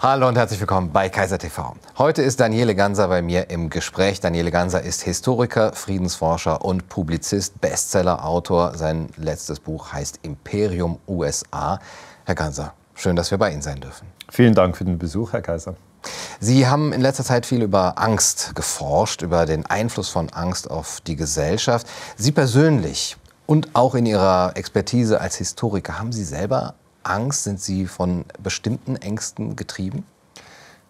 Hallo und herzlich willkommen bei Kaiser TV. Heute ist Daniele Ganser bei mir im Gespräch. Daniele Ganser ist Historiker, Friedensforscher und Publizist, Bestsellerautor. Sein letztes Buch heißt Imperium USA. Herr Ganser, schön, dass wir bei Ihnen sein dürfen. Vielen Dank für den Besuch, Herr Kaiser. Sie haben in letzter Zeit viel über Angst geforscht, über den Einfluss von Angst auf die Gesellschaft. Sie persönlich und auch in Ihrer Expertise als Historiker, haben Sie selber Angst? Sind Sie von bestimmten Ängsten getrieben?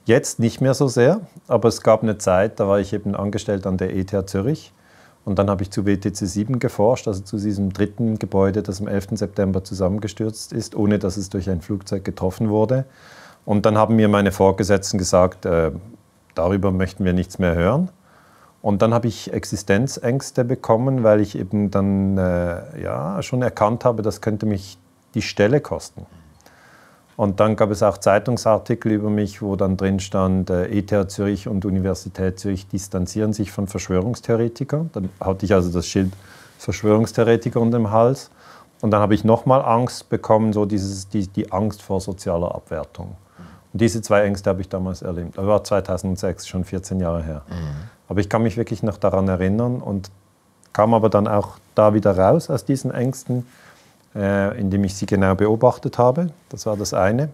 Jetzt nicht mehr so sehr, aber es gab eine Zeit, da war ich eben angestellt an der ETH Zürich und dann habe ich zu WTC 7 geforscht, also zu diesem dritten Gebäude, das am 11. September zusammengestürzt ist, ohne dass es durch ein Flugzeug getroffen wurde. Und dann haben mir meine Vorgesetzten gesagt, äh, darüber möchten wir nichts mehr hören. Und dann habe ich Existenzängste bekommen, weil ich eben dann äh, ja, schon erkannt habe, das könnte mich die Stelle kosten. Und dann gab es auch Zeitungsartikel über mich, wo dann drin stand, äh, ETH Zürich und Universität Zürich distanzieren sich von Verschwörungstheoretikern. Dann hatte ich also das Schild Verschwörungstheoretiker unter dem Hals. Und dann habe ich nochmal Angst bekommen, so dieses, die, die Angst vor sozialer Abwertung. Und diese zwei Ängste habe ich damals erlebt. Das war 2006, schon 14 Jahre her. Mhm. Aber ich kann mich wirklich noch daran erinnern und kam aber dann auch da wieder raus aus diesen Ängsten äh, indem ich sie genau beobachtet habe. Das war das eine.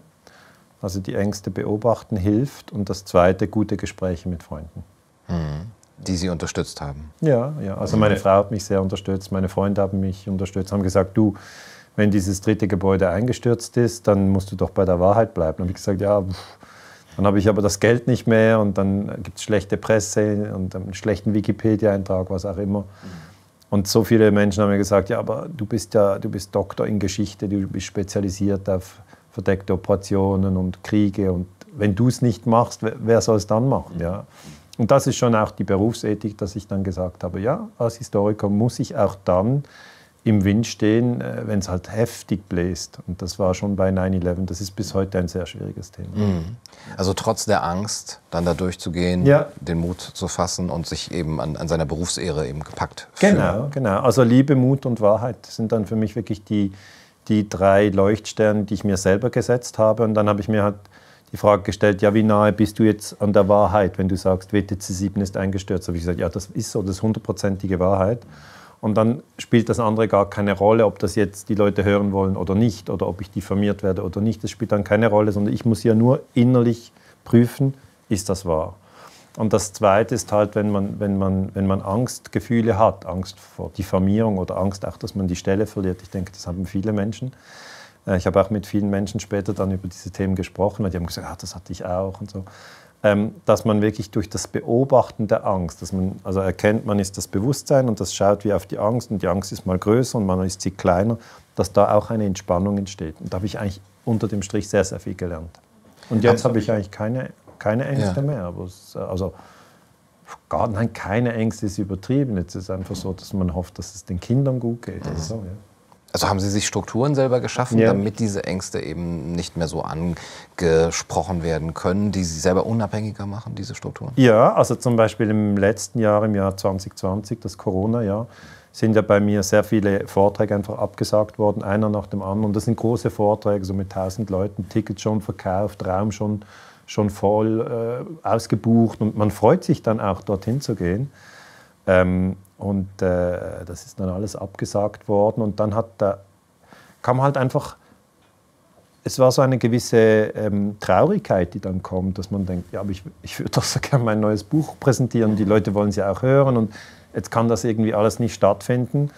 Also die Ängste beobachten hilft. Und das zweite, gute Gespräche mit Freunden. Mhm. Die Sie unterstützt haben? Ja, ja. Also meine Frau hat mich sehr unterstützt, meine Freunde haben mich unterstützt, haben gesagt, du, wenn dieses dritte Gebäude eingestürzt ist, dann musst du doch bei der Wahrheit bleiben. Dann habe ich gesagt, ja, pff. dann habe ich aber das Geld nicht mehr und dann gibt es schlechte Presse und einen schlechten Wikipedia-Eintrag, was auch immer. Mhm. Und so viele Menschen haben mir gesagt, ja, aber du bist ja, du bist Doktor in Geschichte, du bist spezialisiert auf verdeckte Operationen und Kriege und wenn du es nicht machst, wer soll es dann machen? Ja? Und das ist schon auch die Berufsethik, dass ich dann gesagt habe, ja, als Historiker muss ich auch dann im Wind stehen, äh, wenn es halt heftig bläst. Und das war schon bei 9-11. Das ist bis heute ein sehr schwieriges Thema. Mhm. Also trotz der Angst, dann da durchzugehen, ja. den Mut zu fassen und sich eben an, an seiner Berufsehre eben gepackt fühlen. Genau, genau. Also Liebe, Mut und Wahrheit sind dann für mich wirklich die, die drei Leuchtsterne, die ich mir selber gesetzt habe. Und dann habe ich mir halt die Frage gestellt, ja, wie nahe bist du jetzt an der Wahrheit, wenn du sagst, WTC 7 ist eingestürzt? Habe ich gesagt, ja, das ist so, das ist hundertprozentige Wahrheit. Und dann spielt das andere gar keine Rolle, ob das jetzt die Leute hören wollen oder nicht, oder ob ich diffamiert werde oder nicht. Das spielt dann keine Rolle, sondern ich muss ja nur innerlich prüfen, ist das wahr. Und das Zweite ist halt, wenn man, wenn man, wenn man Angstgefühle hat, Angst vor Diffamierung oder Angst auch, dass man die Stelle verliert. Ich denke, das haben viele Menschen. Äh, ich habe auch mit vielen Menschen später dann über diese Themen gesprochen, weil die haben gesagt, ah, das hatte ich auch und so. Ähm, dass man wirklich durch das Beobachten der Angst, dass man also erkennt, man ist das Bewusstsein und das schaut wie auf die Angst und die Angst ist mal größer und man ist sie kleiner, dass da auch eine Entspannung entsteht. Und da habe ich eigentlich unter dem Strich sehr, sehr viel gelernt. Und jetzt habe ich eigentlich keine, keine Ängste ja. mehr. Aber es, also, gar, nein, keine Ängste ist übertrieben. Jetzt ist es einfach so, dass man hofft, dass es den Kindern gut geht. Mhm. So, ja. Also haben Sie sich Strukturen selber geschaffen, ja. damit diese Ängste eben nicht mehr so angesprochen werden können, die Sie selber unabhängiger machen, diese Strukturen? Ja, also zum Beispiel im letzten Jahr, im Jahr 2020, das Corona-Jahr, sind ja bei mir sehr viele Vorträge einfach abgesagt worden, einer nach dem anderen. Und das sind große Vorträge, so mit 1000 Leuten, Tickets schon verkauft, Raum schon, schon voll äh, ausgebucht. Und man freut sich dann auch, dorthin zu gehen. Ähm, und äh, das ist dann alles abgesagt worden. Und dann hat da, kam halt einfach, es war so eine gewisse ähm, Traurigkeit, die dann kommt, dass man denkt, ja, aber ich, ich würde doch so gerne mein neues Buch präsentieren. Die Leute wollen es ja auch hören und jetzt kann das irgendwie alles nicht stattfinden.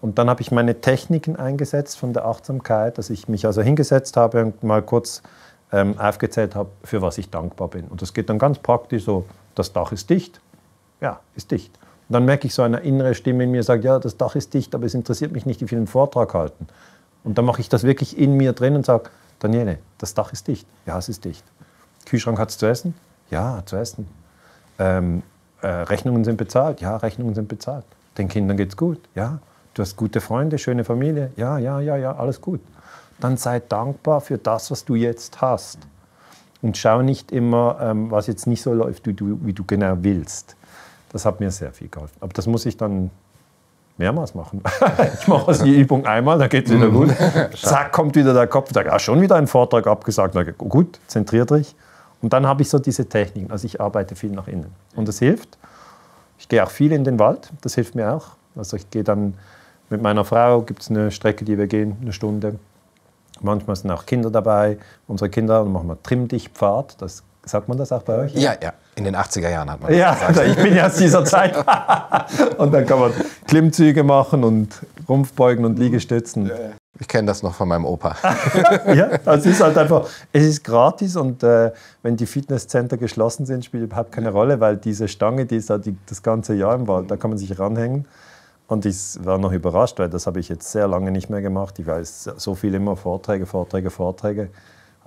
Und dann habe ich meine Techniken eingesetzt von der Achtsamkeit, dass ich mich also hingesetzt habe und mal kurz ähm, aufgezählt habe, für was ich dankbar bin. Und das geht dann ganz praktisch so, das Dach ist dicht. Ja, ist dicht. Dann merke ich so eine innere Stimme in mir, sagt, ja, das Dach ist dicht, aber es interessiert mich nicht, wie viel einen Vortrag halten. Und dann mache ich das wirklich in mir drin und sage, Daniele, das Dach ist dicht. Ja, es ist dicht. Kühlschrank hat es zu essen? Ja, zu essen. Ähm, äh, Rechnungen sind bezahlt? Ja, Rechnungen sind bezahlt. Den Kindern geht es gut? Ja. Du hast gute Freunde, schöne Familie? Ja, ja, ja, ja, alles gut. Dann sei dankbar für das, was du jetzt hast. Und schau nicht immer, ähm, was jetzt nicht so läuft, wie du, wie du genau willst. Das hat mir sehr viel geholfen. Aber das muss ich dann mehrmals machen. ich mache die Übung einmal, dann geht es wieder gut. Zack, kommt wieder der Kopf, sagt, ah, schon wieder ein Vortrag abgesagt. Dann, gut, zentriert dich. Und dann habe ich so diese Techniken. Also ich arbeite viel nach innen. Und das hilft. Ich gehe auch viel in den Wald. Das hilft mir auch. Also ich gehe dann mit meiner Frau, gibt es eine Strecke, die wir gehen, eine Stunde. Manchmal sind auch Kinder dabei. Unsere Kinder dann machen wir Trimm-Dich-Pfad. Das Sagt man das auch bei euch? Ja, ja. In den 80er Jahren hat man das ja, gesagt. Ja, ich bin ja aus dieser Zeit. und dann kann man Klimmzüge machen und Rumpfbeugen und Liegestützen. Ich kenne das noch von meinem Opa. ja, es ist halt einfach, es ist gratis und äh, wenn die Fitnesscenter geschlossen sind, spielt überhaupt keine Rolle, weil diese Stange, die ist halt die, das ganze Jahr im Wald, da kann man sich ranhängen. Und ich war noch überrascht, weil das habe ich jetzt sehr lange nicht mehr gemacht. Ich weiß so viel immer Vorträge, Vorträge, Vorträge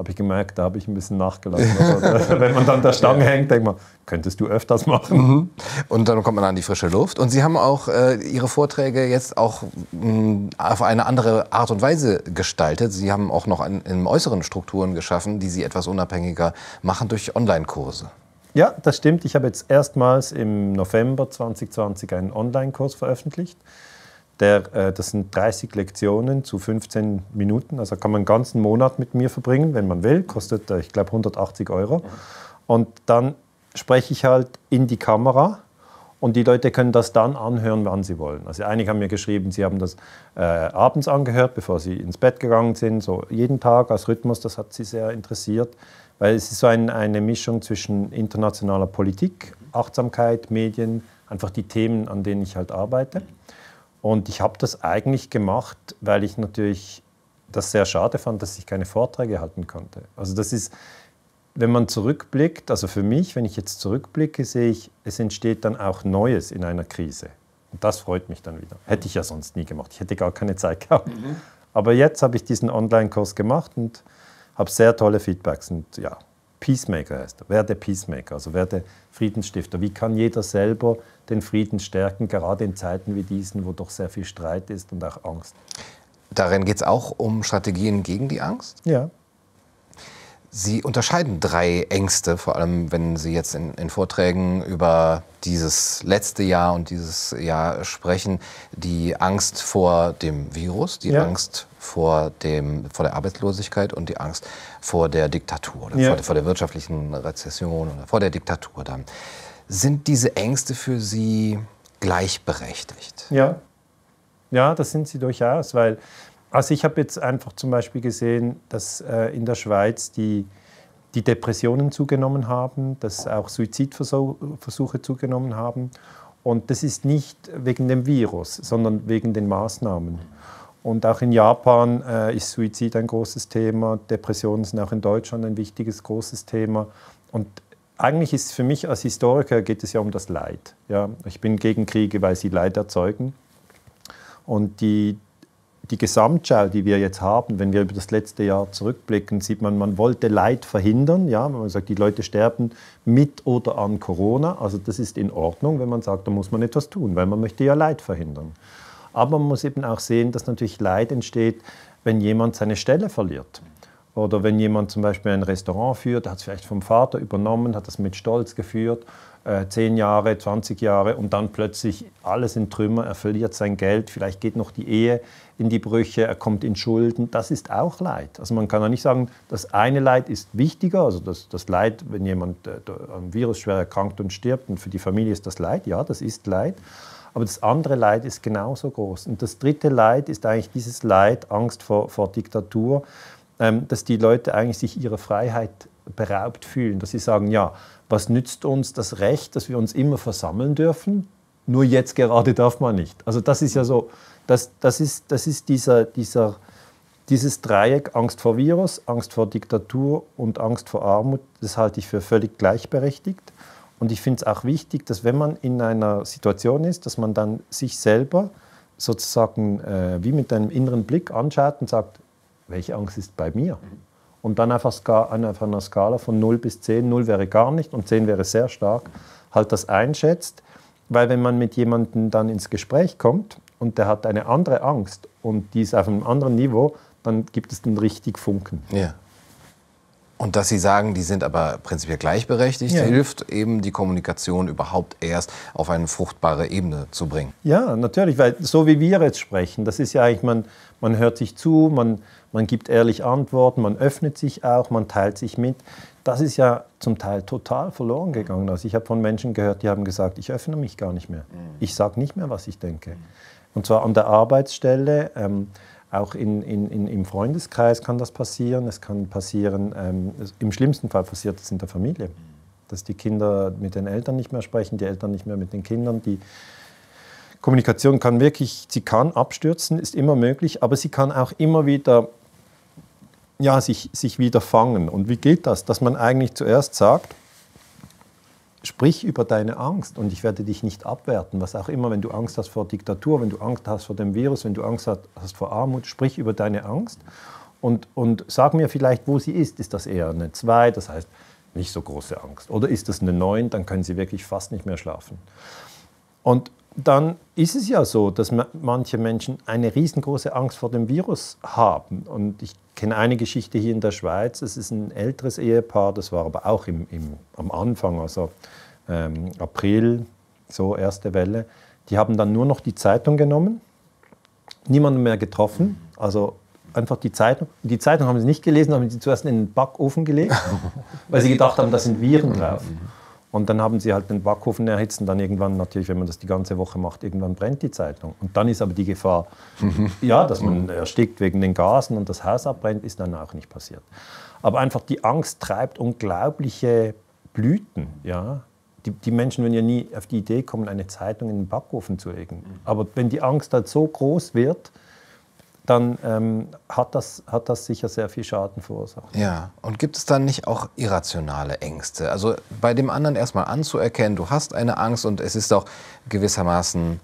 habe ich gemerkt, da habe ich ein bisschen nachgelassen. Also, wenn man dann der Stange hängt, denkt man, könntest du öfters machen. Mhm. Und dann kommt man an die frische Luft. Und Sie haben auch äh, Ihre Vorträge jetzt auch mh, mm, auf eine andere Art und Weise gestaltet. Sie haben auch noch an, in äußeren Strukturen geschaffen, die Sie etwas unabhängiger machen durch Online-Kurse. Ja, das stimmt. Ich habe jetzt erstmals im November 2020 einen Online-Kurs veröffentlicht der, äh, das sind 30 Lektionen zu 15 Minuten. Also kann man einen ganzen Monat mit mir verbringen, wenn man will. Kostet, äh, ich glaube, 180 Euro. Und dann spreche ich halt in die Kamera und die Leute können das dann anhören, wann sie wollen. Also einige haben mir geschrieben, sie haben das äh, abends angehört, bevor sie ins Bett gegangen sind, so jeden Tag als Rhythmus. Das hat sie sehr interessiert, weil es ist so ein, eine Mischung zwischen internationaler Politik, Achtsamkeit, Medien, einfach die Themen, an denen ich halt arbeite. Und ich habe das eigentlich gemacht, weil ich natürlich das sehr schade fand, dass ich keine Vorträge halten konnte. Also das ist, wenn man zurückblickt, also für mich, wenn ich jetzt zurückblicke, sehe ich, es entsteht dann auch Neues in einer Krise. Und das freut mich dann wieder. Hätte ich ja sonst nie gemacht. Ich hätte gar keine Zeit gehabt. Mhm. Aber jetzt habe ich diesen Online-Kurs gemacht und habe sehr tolle Feedbacks. Und ja, Peacemaker heißt er. Werde Peacemaker, also werde Friedensstifter. Wie kann jeder selber den Frieden stärken, gerade in Zeiten wie diesen, wo doch sehr viel Streit ist und auch Angst? Darin geht es auch um Strategien gegen die Angst? Ja. Sie unterscheiden drei Ängste, vor allem wenn Sie jetzt in, in, Vorträgen über dieses letzte Jahr und dieses Jahr sprechen. Die Angst vor dem Virus, die ja. Angst vor, dem, vor der Arbeitslosigkeit und die Angst vor der Diktatur oder ja. vor, der, vor, der, wirtschaftlichen Rezession oder vor der Diktatur dann. Sind diese Ängste für Sie gleichberechtigt? Ja, ja das sind sie durchaus, weil also ich habe jetzt einfach zum Beispiel gesehen, dass äh, in der Schweiz die, die Depressionen zugenommen haben, dass auch Suizidversuche zugenommen haben. Und das ist nicht wegen dem Virus, sondern wegen den Maßnahmen. Und auch in Japan äh, ist Suizid ein großes Thema, Depressionen sind auch in Deutschland ein wichtiges, großes Thema. Und eigentlich ist für mich als Historiker geht es ja um das Leid. Ja? Ich bin gegen Kriege, weil sie Leid erzeugen. Und die, die Gesamtschau, die wir jetzt haben, wenn wir über das letzte Jahr zurückblicken, sieht man, man wollte Leid verhindern. Ja, man sagt, die Leute sterben mit oder an Corona. Also das ist in Ordnung, wenn man sagt, da muss man etwas tun, weil man möchte ja Leid verhindern. Aber man muss eben auch sehen, dass natürlich Leid entsteht, wenn jemand seine Stelle verliert. Oder wenn jemand zum Beispiel ein Restaurant führt, hat es vielleicht vom Vater übernommen, hat das mit Stolz geführt äh, 10 Jahre, 20 Jahre und dann plötzlich alles in Trümmer, er verliert sein Geld, vielleicht geht noch die Ehe in die Brüche, er kommt in Schulden, das ist auch Leid. Also man kann ja nicht sagen, das eine Leid ist wichtiger, also das, das Leid, wenn jemand äh, am Virus schwer erkrankt und stirbt und für die Familie ist das Leid, ja, das ist Leid. Aber das andere Leid ist genauso groß. Und das dritte Leid ist eigentlich dieses Leid, Angst vor, vor Diktatur, dass die Leute eigentlich sich ihrer Freiheit beraubt fühlen, dass sie sagen, ja, was nützt uns das Recht, dass wir uns immer versammeln dürfen, nur jetzt gerade darf man nicht. Also das ist ja so, das, das ist, das ist dieser, dieser, dieses Dreieck Angst vor Virus, Angst vor Diktatur und Angst vor Armut, das halte ich für völlig gleichberechtigt. Und ich finde es auch wichtig, dass wenn man in einer Situation ist, dass man dann sich selber sozusagen äh, wie mit einem inneren Blick anschaut und sagt, welche Angst ist bei mir? und dann einfach auf einer Skala von 0 bis 10, 0 wäre gar nicht und 10 wäre sehr stark, halt das einschätzt. Weil wenn man mit jemandem dann ins Gespräch kommt und der hat eine andere Angst und die ist auf einem anderen Niveau, dann gibt es den richtig Funken. Ja. Und dass Sie sagen, die sind aber prinzipiell gleichberechtigt, ja. hilft eben die Kommunikation überhaupt erst auf eine fruchtbare Ebene zu bringen. Ja, natürlich, weil so wie wir jetzt sprechen, das ist ja eigentlich, man, man hört sich zu, man, man gibt ehrlich Antworten, man öffnet sich auch, man teilt sich mit. Das ist ja zum Teil total verloren gegangen. Also ich habe von Menschen gehört, die haben gesagt, ich öffne mich gar nicht mehr. Mhm. Ich sage nicht mehr, was ich denke. Und zwar an der Arbeitsstelle, ähm, auch in, in, in, im Freundeskreis kann das passieren. Es kann passieren, ähm, im schlimmsten Fall passiert es in der Familie. Dass die Kinder mit den Eltern nicht mehr sprechen, die Eltern nicht mehr mit den Kindern. Die Kommunikation kann wirklich, sie kann abstürzen, ist immer möglich, aber sie kann auch immer wieder ja, sich, sich wieder fangen. Und wie geht das? Dass man eigentlich zuerst sagt, Sprich über deine Angst und ich werde dich nicht abwerten. Was auch immer, wenn du Angst hast vor Diktatur, wenn du Angst hast vor dem Virus, wenn du Angst hast vor Armut, sprich über deine Angst und, und sag mir vielleicht, wo sie ist. Ist das eher eine 2, das heißt nicht so große Angst? Oder ist das eine 9, dann können sie wirklich fast nicht mehr schlafen. Und dann ist es ja so, dass manche Menschen eine riesengroße Angst vor dem Virus haben. Und ich kenne eine Geschichte hier in der Schweiz. Es ist ein älteres Ehepaar, das war aber auch im, im am Anfang, also ähm, April, so erste Welle. Die haben dann nur noch die Zeitung genommen, niemanden mehr getroffen. Also einfach die Zeitung. Die Zeitung haben sie nicht gelesen, haben sie zuerst in den Backofen gelegt, weil sie gedacht haben, da sind Viren drauf. Und dann haben sie halt den Backofen erhitzt und dann irgendwann natürlich, wenn man das die ganze Woche macht, irgendwann brennt die Zeitung. Und dann ist aber die Gefahr, ja, dass man erstickt wegen den Gasen und das Haus abbrennt, ist dann auch nicht passiert. Aber einfach die Angst treibt unglaubliche Blüten, ja. Die, die Menschen würden ja nie auf die Idee kommen, eine Zeitung in den Backofen zu legen. Aber wenn die Angst halt so groß wird, dann ähm, hat, das, hat das sicher sehr viel Schaden verursacht. Ja, und gibt es dann nicht auch irrationale Ängste? Also bei dem anderen erstmal anzuerkennen, du hast eine Angst und es ist auch gewissermaßen,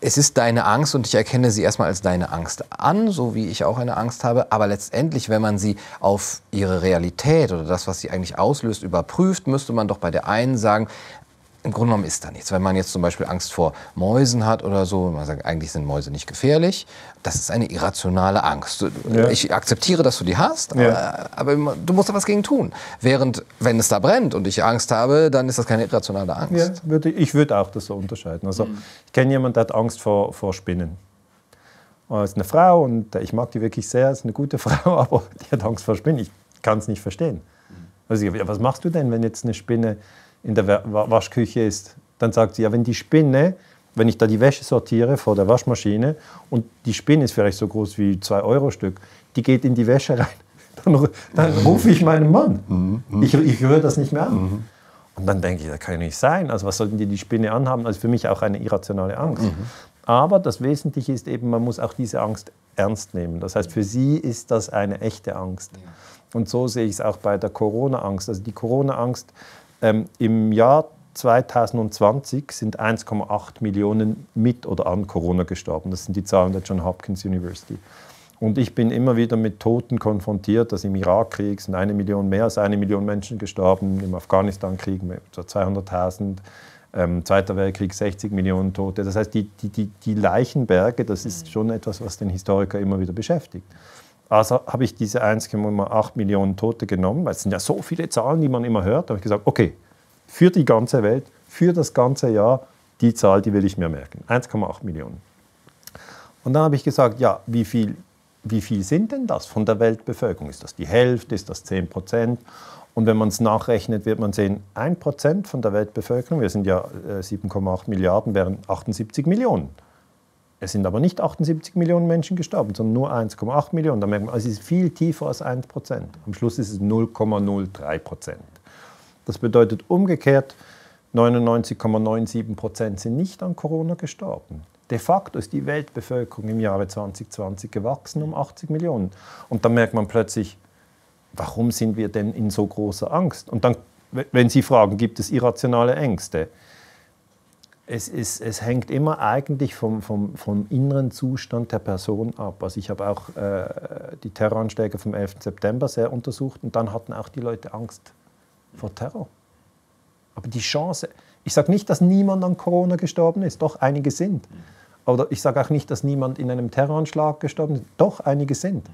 es ist deine Angst und ich erkenne sie erstmal als deine Angst an, so wie ich auch eine Angst habe. Aber letztendlich, wenn man sie auf ihre Realität oder das, was sie eigentlich auslöst, überprüft, müsste man doch bei der einen sagen, im Grunde genommen ist da nichts. Wenn man jetzt zum Beispiel Angst vor Mäusen hat oder so, man sagt, eigentlich sind Mäuse nicht gefährlich, das ist eine irrationale Angst. Ja. Ich akzeptiere, dass du die hast, ja. aber, aber, du musst da was gegen tun. Während, wenn es da brennt und ich Angst habe, dann ist das keine irrationale Angst. Ja, würde, ich würde auch das so unterscheiden. Also, mhm. Ich kenne jemanden, der hat Angst vor, vor Spinnen. Das ist eine Frau und ich mag die wirklich sehr, ist eine gute Frau, aber die hat Angst vor Spinnen. Ich kann es nicht verstehen. Also, was machst du denn, wenn jetzt eine Spinne in der Waschküche ist. Dann sagt sie, ja, wenn die Spinne, wenn ich da die Wäsche sortiere vor der Waschmaschine und die Spinne ist vielleicht so groß wie 2 Euro Stück, die geht in die Wäsche rein, dann, dann rufe ich meinen Mann. Mhm. Ich, ich rühre das nicht mehr an. Mhm. Und dann denke ich, das kann ja nicht sein. Also was sollten die die Spinne anhaben? Also für mich auch eine irrationale Angst. Mhm. Aber das Wesentliche ist eben, man muss auch diese Angst ernst nehmen. Das heißt, für sie ist das eine echte Angst. Und so sehe ich es auch bei der Corona-Angst. Also die Corona-Angst ähm, Im Jahr 2020 sind 1,8 Millionen mit oder an Corona gestorben. Das sind die Zahlen der John Hopkins University. Und ich bin immer wieder mit Toten konfrontiert, dass im Irakkrieg sind eine Million, mehr als eine Million Menschen gestorben, im Afghanistan-Krieg so 200.000, ähm, Zweiter Weltkrieg 60 Millionen Tote. Das heißt, die, die, die, die Leichenberge, das ist schon etwas, was den Historiker immer wieder beschäftigt. Also habe ich diese 1,8 Millionen Tote genommen, weil es sind ja so viele Zahlen, die man immer hört. Da habe ich gesagt, okay, für die ganze Welt, für das ganze Jahr, die Zahl, die will ich mir merken. 1,8 Millionen. Und dann habe ich gesagt, ja, wie viel, wie viel sind denn das von der Weltbevölkerung? Ist das die Hälfte, ist das 10 Prozent? Und wenn man es nachrechnet, wird man sehen, 1 Prozent von der Weltbevölkerung, wir sind ja 7,8 äh, Milliarden, wären 78 Millionen. Es sind aber nicht 78 Millionen Menschen gestorben, sondern nur 1,8 Millionen. Da merkt man, es ist viel tiefer als 1 Prozent. Am Schluss ist es 0,03 Prozent. Das bedeutet umgekehrt, 99,97 Prozent sind nicht an Corona gestorben. De facto ist die Weltbevölkerung im Jahre 2020 gewachsen um 80 Millionen. Und dann merkt man plötzlich, warum sind wir denn in so großer Angst? Und dann, wenn Sie fragen, gibt es irrationale Ängste? Es, ist, es hängt immer eigentlich vom, vom, vom inneren Zustand der Person ab. Also ich habe auch äh, die Terroranschläge vom 11. September sehr untersucht und dann hatten auch die Leute Angst vor Terror. Aber die Chance, ich sage nicht, dass niemand an Corona gestorben ist, doch einige sind. Oder ich sage auch nicht, dass niemand in einem Terroranschlag gestorben ist, doch einige sind.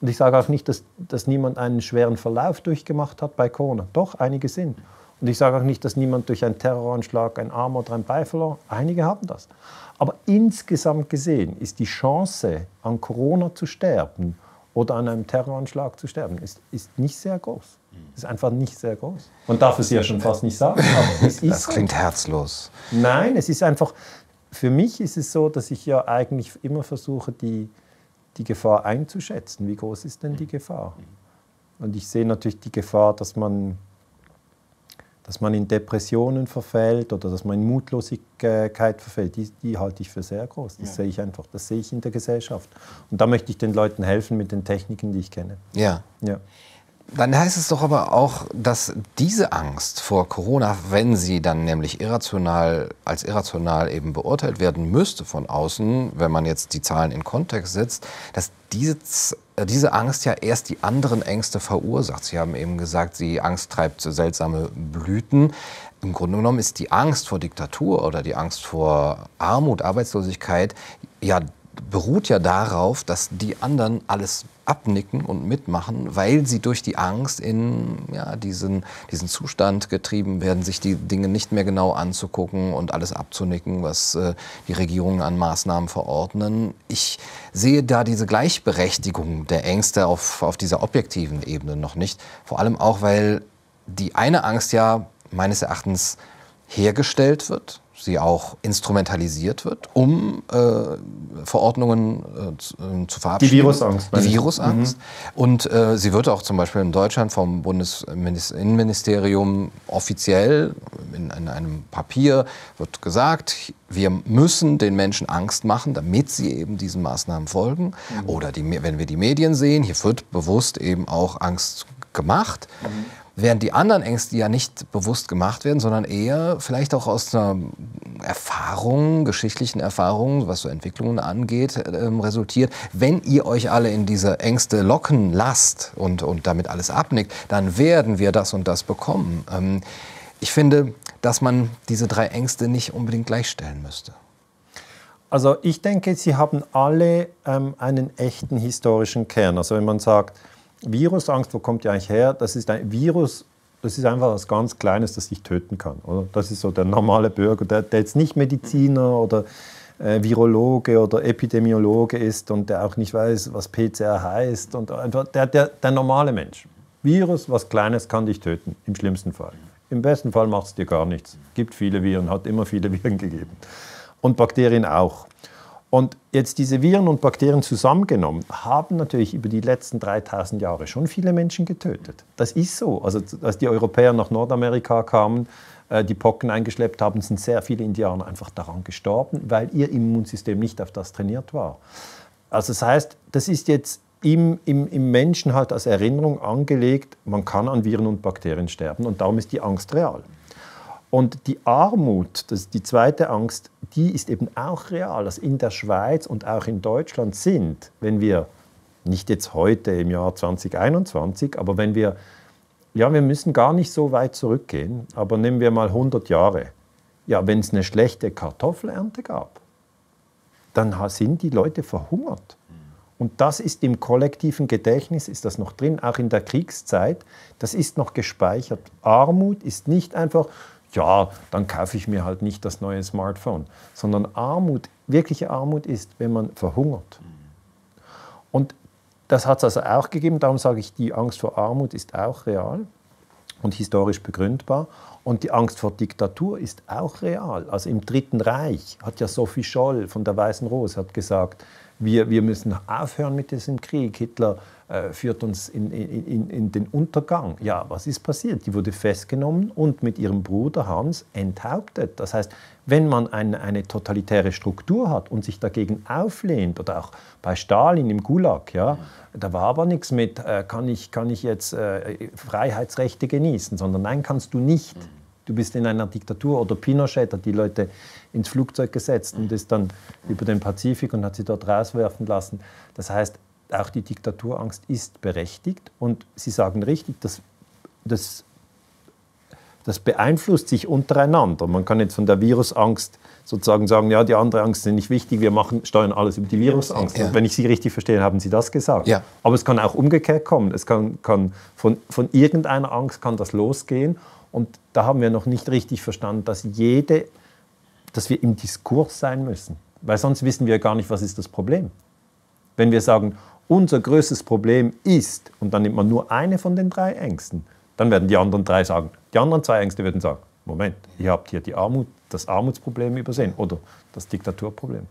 Und ich sage auch nicht, dass, dass niemand einen schweren Verlauf durchgemacht hat bei Corona, doch einige sind. Und ich sage auch nicht, dass niemand durch einen Terroranschlag ein Arm oder ein Bein verloren Einige haben das. Aber insgesamt gesehen ist die Chance, an Corona zu sterben oder an einem Terroranschlag zu sterben, ist, ist nicht sehr groß. Ist einfach nicht sehr groß. Man darf es ja schon fast nicht sagen. Aber es ist das klingt so. herzlos. Nein, es ist einfach, für mich ist es so, dass ich ja eigentlich immer versuche, die, die Gefahr einzuschätzen. Wie groß ist denn die Gefahr? Und ich sehe natürlich die Gefahr, dass man dass man in Depressionen verfällt oder dass man in Mutlosigkeit verfällt, die, die halte ich für sehr groß. Das ja. sehe ich einfach, das sehe ich in der Gesellschaft. Und da möchte ich den Leuten helfen mit den Techniken, die ich kenne. Ja. ja. Dann heißt es doch aber auch, dass diese Angst vor Corona, wenn sie dann nämlich irrational als irrational eben beurteilt werden müsste von außen, wenn man jetzt die Zahlen in Kontext setzt, dass diese, diese Angst ja erst die anderen Ängste verursacht. Sie haben eben gesagt, die Angst treibt seltsame Blüten. Im Grunde genommen ist die Angst vor Diktatur oder die Angst vor Armut, Arbeitslosigkeit ja beruht ja darauf, dass die anderen alles abnicken und mitmachen, weil sie durch die Angst in ja, diesen, diesen Zustand getrieben werden, sich die Dinge nicht mehr genau anzugucken und alles abzunicken, was äh, die Regierungen an Maßnahmen verordnen. Ich sehe da diese Gleichberechtigung der Ängste auf, auf dieser objektiven Ebene noch nicht. Vor allem auch, weil die eine Angst ja meines Erachtens hergestellt wird sie auch instrumentalisiert wird, um äh, Verordnungen äh, zu, äh, zu, verabschieden. Die Virusangst. Die Virusangst. Mhm. Und äh, sie wird auch zum Beispiel in Deutschland vom Bundesinnenministerium offiziell in, in, einem Papier wird gesagt, wir müssen den Menschen Angst machen, damit sie eben diesen Maßnahmen folgen. Mhm. Oder die, wenn wir die Medien sehen, hier wird bewusst eben auch Angst gemacht. Mhm. Während die anderen Ängste ja nicht bewusst gemacht werden, sondern eher vielleicht auch aus einer Erfahrung, geschichtlichen Erfahrungen, was so Entwicklungen angeht, ähm, resultiert. Wenn ihr euch alle in diese Ängste locken lasst und, und damit alles abnickt, dann werden wir das und das bekommen. Ähm, ich finde, dass man diese drei Ängste nicht unbedingt gleichstellen müsste. Also ich denke, sie haben alle ähm, einen echten historischen Kern. Also wenn man sagt, Virusangst, wo kommt die eigentlich her? Das ist ein Virus, das ist einfach was ganz Kleines, das dich töten kann. Oder? Das ist so der normale Bürger, der, der jetzt nicht Mediziner oder äh, Virologe oder Epidemiologe ist und der auch nicht weiß, was PCR heißt. Und einfach der, der, der normale Mensch. Virus, was Kleines, kann dich töten, im schlimmsten Fall. Im besten Fall macht es dir gar nichts. Gibt viele Viren, hat immer viele Viren gegeben. Und Bakterien auch. Und jetzt diese Viren und Bakterien zusammengenommen haben natürlich über die letzten 3000 Jahre schon viele Menschen getötet. Das ist so. Also als die Europäer nach Nordamerika kamen, äh, die Pocken eingeschleppt haben, sind sehr viele Indianer einfach daran gestorben, weil ihr Immunsystem nicht auf das trainiert war. Also das heißt, das ist jetzt im, im, im Menschen halt als Erinnerung angelegt, man kann an Viren und Bakterien sterben und darum ist die Angst real. Und die Armut, das die zweite Angst, die ist eben auch real. Also in der Schweiz und auch in Deutschland sind, wenn wir, nicht jetzt heute im Jahr 2021, aber wenn wir, ja, wir müssen gar nicht so weit zurückgehen, aber nehmen wir mal 100 Jahre. Ja, wenn es eine schlechte Kartoffelernte gab, dann sind die Leute verhungert. Und das ist im kollektiven Gedächtnis, ist das noch drin, auch in der Kriegszeit, das ist noch gespeichert. Armut ist nicht einfach, ja, dann kaufe ich mir halt nicht das neue Smartphone. Sondern Armut, wirkliche Armut ist, wenn man verhungert. Und das hat es also auch gegeben. Darum sage ich, die Angst vor Armut ist auch real und historisch begründbar. Und die Angst vor Diktatur ist auch real. Also im Dritten Reich hat ja Sophie Scholl von der Weißen Rose hat gesagt, wir, wir müssen aufhören mit diesem Krieg. Hitler äh, führt uns in, in, in, den Untergang. Ja, was ist passiert? Die wurde festgenommen und mit ihrem Bruder Hans enthauptet. Das heißt, wenn man eine, eine totalitäre Struktur hat und sich dagegen auflehnt, oder auch bei Stalin im Gulag, ja, da war aber nichts mit, äh, kann, ich, kann ich jetzt äh, Freiheitsrechte genießen, sondern nein, kannst du nicht. Du bist in einer Diktatur oder Pinochet hat die Leute ins Flugzeug gesetzt und ist dann über den Pazifik und hat sie dort rauswerfen lassen. Das heißt, auch die Diktaturangst ist berechtigt und Sie sagen richtig, das, das, das beeinflusst sich untereinander. Man kann jetzt von der Virusangst sozusagen sagen, ja, die andere Angst sind nicht wichtig, wir machen, steuern alles über die Virusangst. Ja. Wenn ich Sie richtig verstehe, haben Sie das gesagt. Ja. Aber es kann auch umgekehrt kommen. Es kann, kann von, von irgendeiner Angst kann das losgehen Und da haben wir noch nicht richtig verstanden, dass jede, dass wir im Diskurs sein müssen. Weil sonst wissen wir gar nicht, was ist das Problem. Wenn wir sagen, unser größtes Problem ist, und dann nimmt man nur eine von den drei Ängsten, dann werden die anderen drei sagen, die anderen zwei Ängste würden sagen, Moment, ihr habt hier die Armut, das Armutsproblem übersehen oder das Diktaturproblem.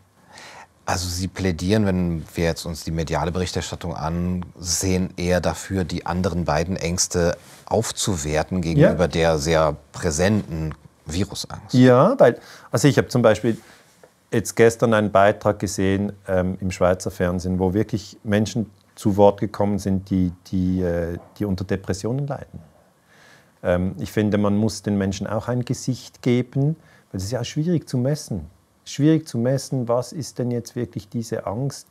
Also Sie plädieren, wenn wir jetzt uns die mediale Berichterstattung ansehen, eher dafür, die anderen beiden Ängste aufzuwerten gegenüber ja. der sehr präsenten Virusangst. Ja, weil, also ich habe zum Beispiel jetzt gestern einen Beitrag gesehen ähm, im Schweizer Fernsehen, wo wirklich Menschen zu Wort gekommen sind, die, die, äh, die unter Depressionen leiden. Ähm, ich finde, man muss den Menschen auch ein Gesicht geben, weil es ist ja schwierig zu messen. Schwierig zu messen, was ist denn jetzt wirklich diese Angst,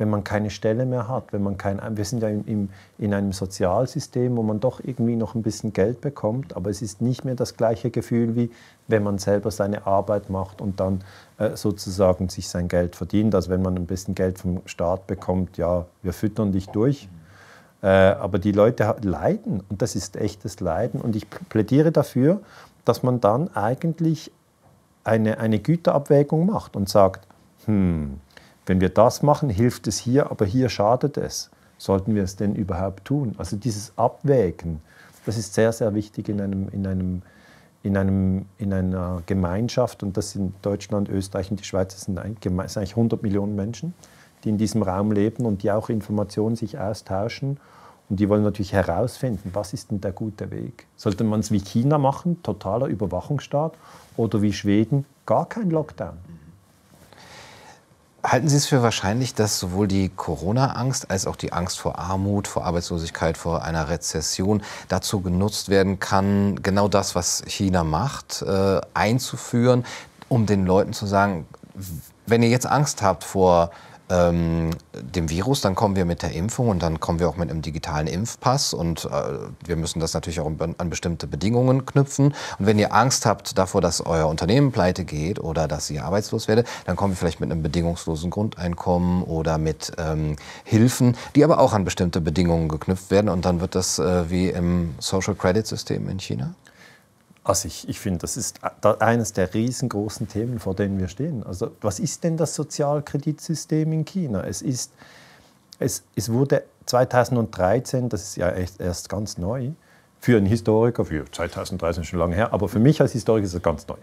wenn man keine Stelle mehr hat, wenn man kein, wir sind ja in, in einem Sozialsystem, wo man doch irgendwie noch ein bisschen Geld bekommt, aber es ist nicht mehr das gleiche Gefühl, wie wenn man selber seine Arbeit macht und dann äh, sozusagen sich sein Geld verdient. Also wenn man ein bisschen Geld vom Staat bekommt, ja, wir füttern dich durch. Äh, aber die Leute leiden und das ist echtes Leiden. Und ich plädiere dafür, dass man dann eigentlich eine, eine Güterabwägung macht und sagt, hm, wenn wir das machen, hilft es hier, aber hier schadet es. Sollten wir es denn überhaupt tun? Also dieses Abwägen, das ist sehr, sehr wichtig in, einem, in, einem, in, einem, in einer Gemeinschaft. Und das sind Deutschland, Österreich und die Schweiz, das sind eigentlich 100 Millionen Menschen, die in diesem Raum leben und die auch Informationen sich austauschen. Und die wollen natürlich herausfinden, was ist denn der gute Weg? Sollte man es wie China machen, totaler Überwachungsstaat, oder wie Schweden, gar kein Lockdown? Halten Sie es für wahrscheinlich, dass sowohl die Corona-Angst als auch die Angst vor Armut, vor Arbeitslosigkeit, vor einer Rezession dazu genutzt werden kann, genau das, was China macht, äh, einzuführen, um den Leuten zu sagen, wenn ihr jetzt Angst habt vor ähm, dem Virus, dann kommen wir mit der Impfung und dann kommen wir auch mit einem digitalen Impfpass und äh, wir müssen das natürlich auch an bestimmte Bedingungen knüpfen. Und wenn ihr Angst habt davor, dass euer Unternehmen pleite geht oder dass ihr arbeitslos werdet, dann kommen wir vielleicht mit einem bedingungslosen Grundeinkommen oder mit ähm, Hilfen, die aber auch an bestimmte Bedingungen geknüpft werden und dann wird das äh, wie im Social Credit System in China? Also ich, ich finde, das ist eines der riesengroßen Themen, vor denen wir stehen. Also was ist denn das Sozialkreditsystem in China? Es, ist, es, es wurde 2013, das ist ja erst, erst ganz neu, für einen Historiker, für 2013 schon lange her, aber für mich als Historiker ist es ganz neu.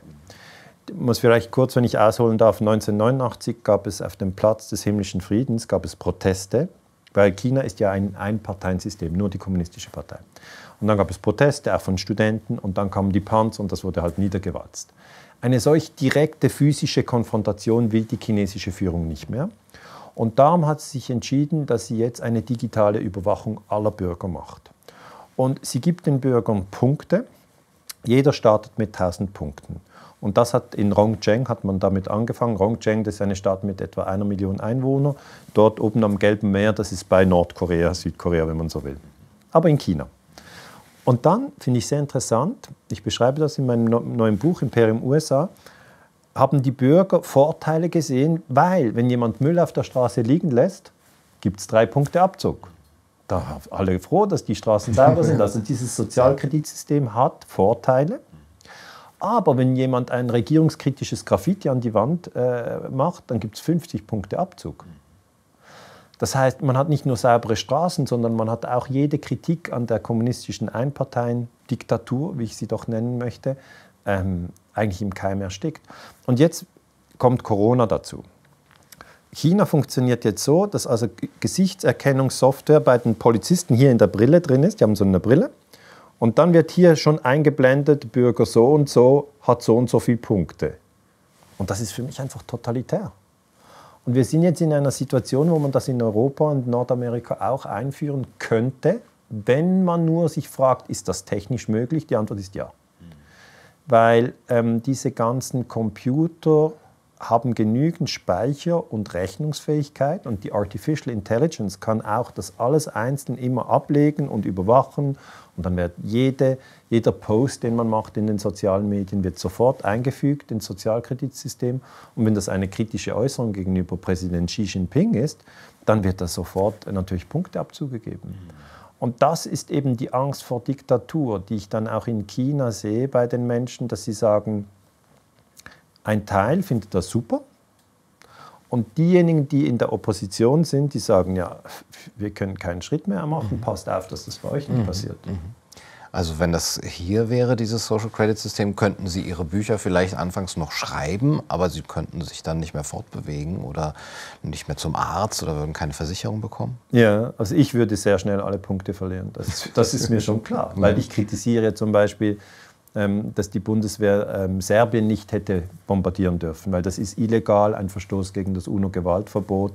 Ich muss vielleicht kurz, wenn ich ausholen darf, 1989 gab es auf dem Platz des himmlischen Friedens gab es Proteste, weil China ist ja ein Einparteiensystem, nur die kommunistische Partei. Und dann gab es Proteste, auch von Studenten, und dann kamen die Panzer und das wurde halt niedergewalzt. Eine solch direkte physische Konfrontation will die chinesische Führung nicht mehr. Und darum hat sie sich entschieden, dass sie jetzt eine digitale Überwachung aller Bürger macht. Und sie gibt den Bürgern Punkte. Jeder startet mit 1000 Punkten. Und das hat in Rongcheng hat man damit angefangen. Rongcheng, das ist eine Stadt mit etwa einer Million Einwohnern. Dort oben am Gelben Meer, das ist bei Nordkorea, Südkorea, wenn man so will. Aber in China. Und dann finde ich sehr interessant, ich beschreibe das in meinem neuen Buch Imperium USA, haben die Bürger Vorteile gesehen, weil wenn jemand Müll auf der Straße liegen lässt, gibt es drei Punkte Abzug. Da sind alle froh, dass die Straßen sauber sind. Also dieses Sozialkreditsystem hat Vorteile. Aber wenn jemand ein regierungskritisches Graffiti an die Wand äh, macht, dann gibt es 50 Punkte Abzug. Das heißt, man hat nicht nur saubere Straßen, sondern man hat auch jede Kritik an der kommunistischen Einparteien-Diktatur, wie ich sie doch nennen möchte, ähm, eigentlich im Keim erstickt. Und jetzt kommt Corona dazu. China funktioniert jetzt so, dass also Gesichtserkennungssoftware bei den Polizisten hier in der Brille drin ist. Die haben so eine Brille. Und dann wird hier schon eingeblendet, Bürger so und so hat so und so viele Punkte. Und das ist für mich einfach totalitär. Und wir sind jetzt in einer Situation, wo man das in Europa und Nordamerika auch einführen könnte, wenn man nur sich fragt, ist das technisch möglich? Die Antwort ist ja. Mhm. Weil ähm, diese ganzen Computer haben genügend Speicher und Rechnungsfähigkeit und die Artificial Intelligence kann auch das alles einzeln immer ablegen und überwachen und dann wird jede, jeder Post, den man macht in den sozialen Medien, wird sofort eingefügt ins Sozialkreditsystem. Und wenn das eine kritische Äußerung gegenüber Präsident Xi Jinping ist, dann wird da sofort natürlich Punkteabzug gegeben. Und das ist eben die Angst vor Diktatur, die ich dann auch in China sehe bei den Menschen, dass sie sagen, ein Teil findet das super. Und diejenigen, die in der Opposition sind, die sagen, ja, wir können keinen Schritt mehr machen, mhm. passt auf, dass das bei euch nicht mhm. passiert. Mhm. Also wenn das hier wäre, dieses Social Credit System, könnten Sie Ihre Bücher vielleicht anfangs noch schreiben, aber Sie könnten sich dann nicht mehr fortbewegen oder nicht mehr zum Arzt oder würden keine Versicherung bekommen? Ja, also ich würde sehr schnell alle Punkte verlieren. Das ist, das ist mir schon klar, weil ich kritisiere zum Beispiel, dass die Bundeswehr ähm, Serbien nicht hätte bombardieren dürfen, weil das ist illegal, ein Verstoß gegen das UNO-Gewaltverbot.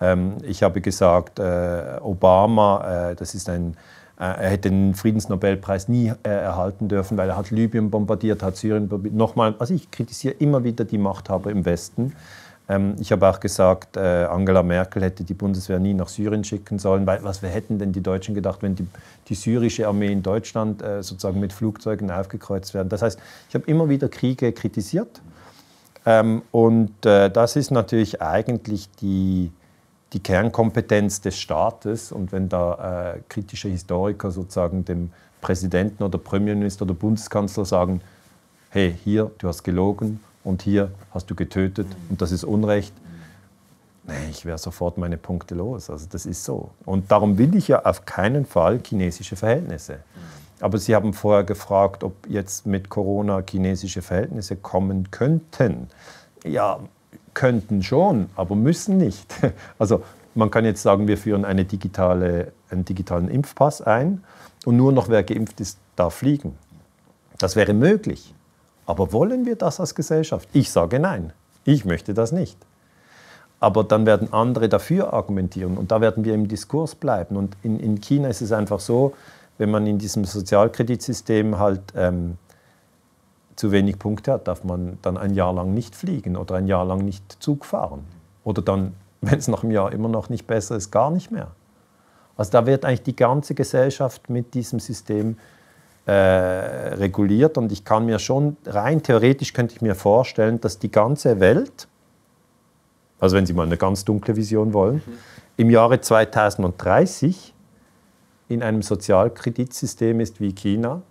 Ähm, ich habe gesagt, äh, Obama, äh, das ist ein äh, er hätte den Friedensnobelpreis nie äh, erhalten dürfen, weil er hat Libyen bombardiert, hat Syrien bombardiert. Nochmal, also ich kritisiere immer wieder die Machthaber im Westen. Ähm, ich habe auch gesagt, äh, Angela Merkel hätte die Bundeswehr nie nach Syrien schicken sollen, weil was wir hätten denn die Deutschen gedacht, wenn die, die syrische Armee in Deutschland sozusagen mit Flugzeugen aufgekreuzt werden. Das heißt, ich habe immer wieder Kriege kritisiert. Ähm, und das ist natürlich eigentlich die, die Kernkompetenz des Staates. Und wenn da äh, kritische Historiker sozusagen dem Präsidenten oder Premierminister oder Bundeskanzler sagen, hey, hier, du hast gelogen und hier hast du getötet und das ist Unrecht, nee, ich wäre sofort meine Punkte los. Also das ist so. Und darum will ich ja auf keinen Fall chinesische Verhältnisse. Aber Sie haben vorher gefragt, ob jetzt mit Corona chinesische Verhältnisse kommen könnten. Ja, könnten schon, aber müssen nicht. Also man kann jetzt sagen, wir führen eine digitale, einen digitalen Impfpass ein und nur noch wer geimpft ist, darf fliegen. Das wäre möglich. Aber wollen wir das als Gesellschaft? Ich sage nein. Ich möchte das nicht. Aber dann werden andere dafür argumentieren und da werden wir im Diskurs bleiben. Und in, in China ist es einfach so, wenn man in diesem Sozialkreditsystem halt ähm, zu wenig Punkte hat, darf man dann ein Jahr lang nicht fliegen oder ein Jahr lang nicht Zug fahren. Oder dann, wenn es nach einem Jahr immer noch nicht besser ist, gar nicht mehr. Also da wird eigentlich die ganze Gesellschaft mit diesem System äh, reguliert und ich kann mir schon, rein theoretisch könnte ich mir vorstellen, dass die ganze Welt, also wenn Sie mal eine ganz dunkle Vision wollen, mhm. im Jahre 2030 in einem Sozialkreditsystem ist wie China.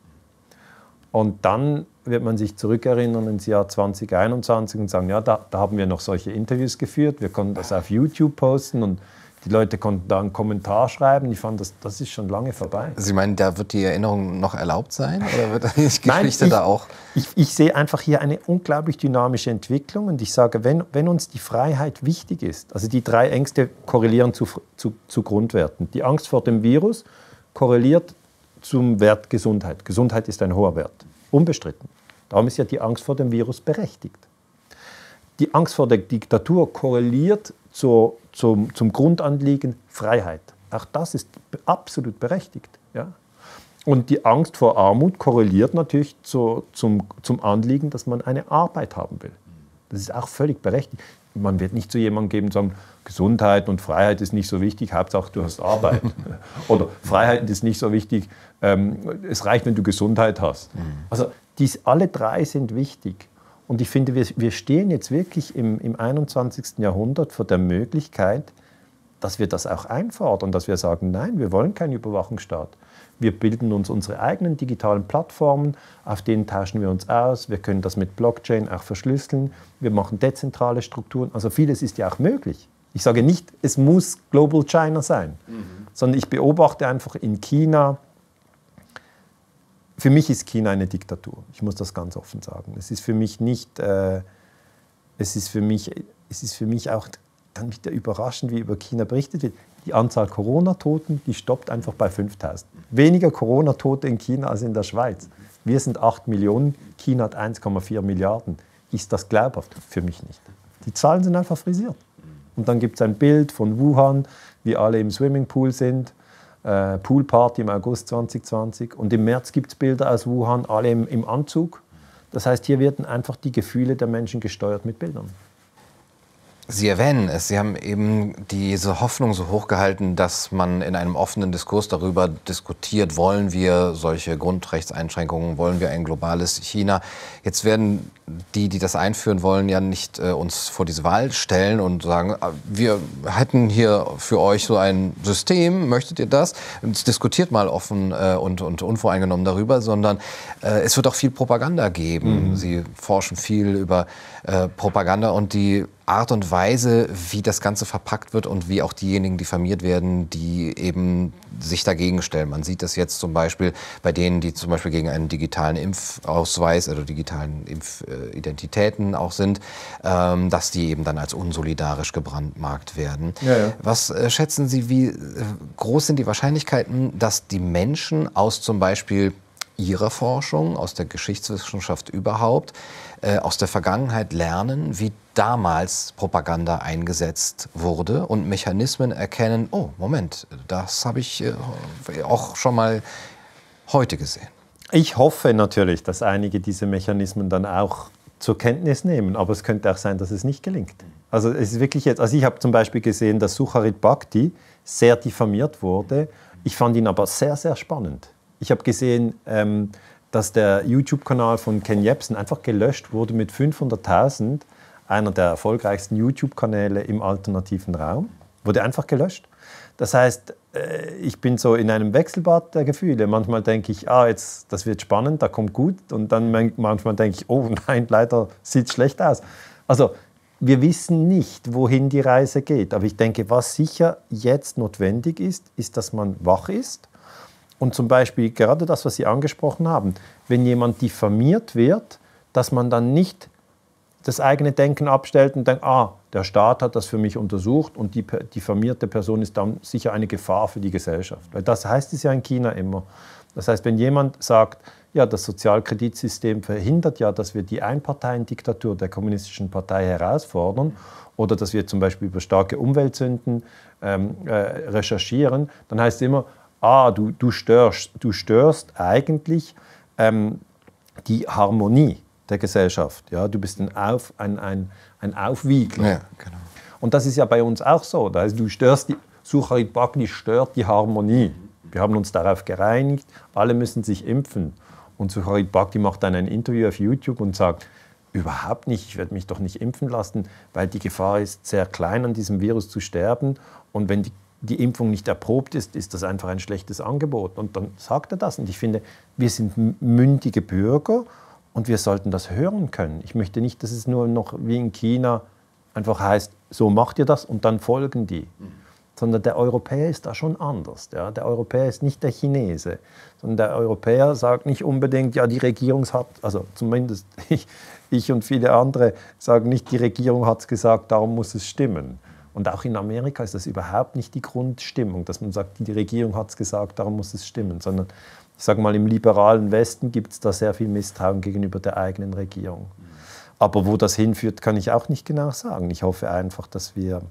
Und dann wird man sich zurückerinnern ins Jahr 2021 und sagen, ja, da, da, haben wir noch solche Interviews geführt, wir konnten das auf YouTube posten und die Leute konnten da einen Kommentar schreiben. Ich fand, das, das ist schon lange vorbei. Sie meinen, da wird die Erinnerung noch erlaubt sein oder wird die Geschichte Nein, ich, da auch? Ich, ich, sehe einfach hier eine unglaublich dynamische Entwicklung und ich sage, wenn, wenn uns die Freiheit wichtig ist, also die drei Ängste korrelieren zu, zu, zu Grundwerten. Die Angst vor dem Virus korreliert zum Wert Gesundheit. Gesundheit ist ein hoher Wert. Unbestritten. Darum ist ja die Angst vor dem Virus berechtigt. Die Angst vor der Diktatur korreliert zur, zum, zum Grundanliegen Freiheit. Auch das ist absolut berechtigt. Ja? Und die Angst vor Armut korreliert natürlich zu, zum, zum Anliegen, dass man eine Arbeit haben will. Das ist auch völlig berechtigt. Man wird nicht zu jemandem geben und sagen, Gesundheit und Freiheit ist nicht so wichtig, Hauptsache du hast Arbeit. Oder Freiheit ist nicht so wichtig, ähm, es reicht, wenn du Gesundheit hast. Mhm. Also dies, alle drei sind wichtig. Und ich finde, wir, wir stehen jetzt wirklich im, im 21. Jahrhundert vor der Möglichkeit, dass wir das auch einfordern, dass wir sagen, nein, wir wollen keinen Überwachungsstaat. Wir bilden uns unsere eigenen digitalen Plattformen, auf denen tauschen wir uns aus. Wir können das mit Blockchain auch verschlüsseln. Wir machen dezentrale Strukturen. Also vieles ist ja auch möglich. Ich sage nicht, es muss Global China sein, mhm. sondern ich beobachte einfach in China, für mich ist China eine Diktatur. Ich muss das ganz offen sagen. Es ist für mich nicht, äh, es, ist für mich, es ist für mich auch dann wieder überraschend, wie über China berichtet wird. Die Anzahl Corona-Toten, die stoppt einfach bei 5000. Weniger Corona-Tote in China als in der Schweiz. Wir sind 8 Millionen, China hat 1,4 Milliarden. Ist das glaubhaft? Für mich nicht. Die Zahlen sind einfach frisiert. Und dann gibt es ein Bild von Wuhan, wie alle im Swimmingpool sind äh, Poolparty im August 2020 und im März gibt es Bilder aus Wuhan, alle im, im Anzug. Das heißt, hier werden einfach die Gefühle der Menschen gesteuert mit Bildern. Sie erwähnen es, Sie haben eben diese Hoffnung so hochgehalten, dass man in einem offenen Diskurs darüber diskutiert, wollen wir solche Grundrechtseinschränkungen, wollen wir ein globales China. Jetzt werden die, die das einführen wollen, ja nicht äh, uns vor diese Wahl stellen und sagen, ah, wir hätten hier für euch so ein System, möchtet ihr das? Und diskutiert mal offen äh, und, und unvoreingenommen darüber, sondern äh, es wird auch viel Propaganda geben. Mhm. Sie forschen viel über äh, Propaganda und die Art und Weise, wie das Ganze verpackt wird und wie auch diejenigen diffamiert werden, die eben sich dagegen stellen. Man sieht das jetzt zum Beispiel bei denen, die zum Beispiel gegen einen digitalen Impfausweis oder digitalen Impfidentitäten auch sind, ähm, dass die eben dann als unsolidarisch gebrandmarkt werden. Ja, ja. Was äh, schätzen Sie, wie äh, groß sind die Wahrscheinlichkeiten, dass die Menschen aus zum Beispiel Ihrer Forschung, aus der Geschichtswissenschaft überhaupt, äh, aus der Vergangenheit lernen, wie damals Propaganda eingesetzt wurde und Mechanismen erkennen, oh, Moment, das habe ich äh, auch schon mal heute gesehen. Ich hoffe natürlich, dass einige diese Mechanismen dann auch zur Kenntnis nehmen, aber es könnte auch sein, dass es nicht gelingt. Also es ist wirklich jetzt, also ich habe zum Beispiel gesehen, dass Sucharit Bhakti sehr diffamiert wurde. Ich fand ihn aber sehr, sehr spannend. Ich habe gesehen, ähm, dass der YouTube-Kanal von Ken Jebsen einfach gelöscht wurde mit 500.000 einer der erfolgreichsten YouTube-Kanäle im alternativen Raum, wurde einfach gelöscht. Das heißt, ich bin so in einem Wechselbad der Gefühle. Manchmal denke ich, ah, jetzt, das wird spannend, da kommt gut. Und dann manchmal denke ich, oh nein, leider sieht es schlecht aus. Also wir wissen nicht, wohin die Reise geht. Aber ich denke, was sicher jetzt notwendig ist, ist, dass man wach ist. Und zum Beispiel gerade das, was Sie angesprochen haben, wenn jemand diffamiert wird, dass man dann nicht das eigene Denken abstellt und denkt, ah, der Staat hat das für mich untersucht und die diffamierte Person ist dann sicher eine Gefahr für die Gesellschaft. Weil das heißt es ja in China immer. Das heißt, wenn jemand sagt, ja, das Sozialkreditsystem verhindert ja, dass wir die Einparteiendiktatur der kommunistischen Partei herausfordern oder dass wir zum Beispiel über starke Umweltsünden ähm, äh, recherchieren, dann heißt es immer, ah, du, du, störst, du störst eigentlich ähm, die Harmonie der Gesellschaft. Ja? Du bist ein, Auf, ein, ein, ein Aufwiegler. Ja, genau. Und das ist ja bei uns auch so. Das heißt, du störst die, Sucharit Bhakti stört die Harmonie. Wir haben uns darauf gereinigt, alle müssen sich impfen. Und Sucharit Bhakti macht dann ein Interview auf YouTube und sagt, überhaupt nicht, ich werde mich doch nicht impfen lassen, weil die Gefahr ist sehr klein, an diesem Virus zu sterben. Und wenn die, die Impfung nicht erprobt ist, ist das einfach ein schlechtes Angebot. Und dann sagt er das. Und ich finde, wir sind mündige Bürger und wir sollten das hören können. Ich möchte nicht, dass es nur noch wie in China einfach heißt, so macht ihr das und dann folgen die. Sondern der Europäer ist da schon anders. Ja? Der Europäer ist nicht der Chinese, sondern der Europäer sagt nicht unbedingt, ja, die Regierung hat, also zumindest ich, ich und viele andere sagen nicht, die Regierung hat es gesagt, darum muss es stimmen. Und auch in Amerika ist das überhaupt nicht die Grundstimmung, dass man sagt, die Regierung hat es gesagt, darum muss es stimmen, sondern ich sage mal, im liberalen Westen gibt es da sehr viel Misstrauen gegenüber der eigenen Regierung. Aber wo das hinführt, kann ich auch nicht genau sagen. Ich hoffe einfach, dass wir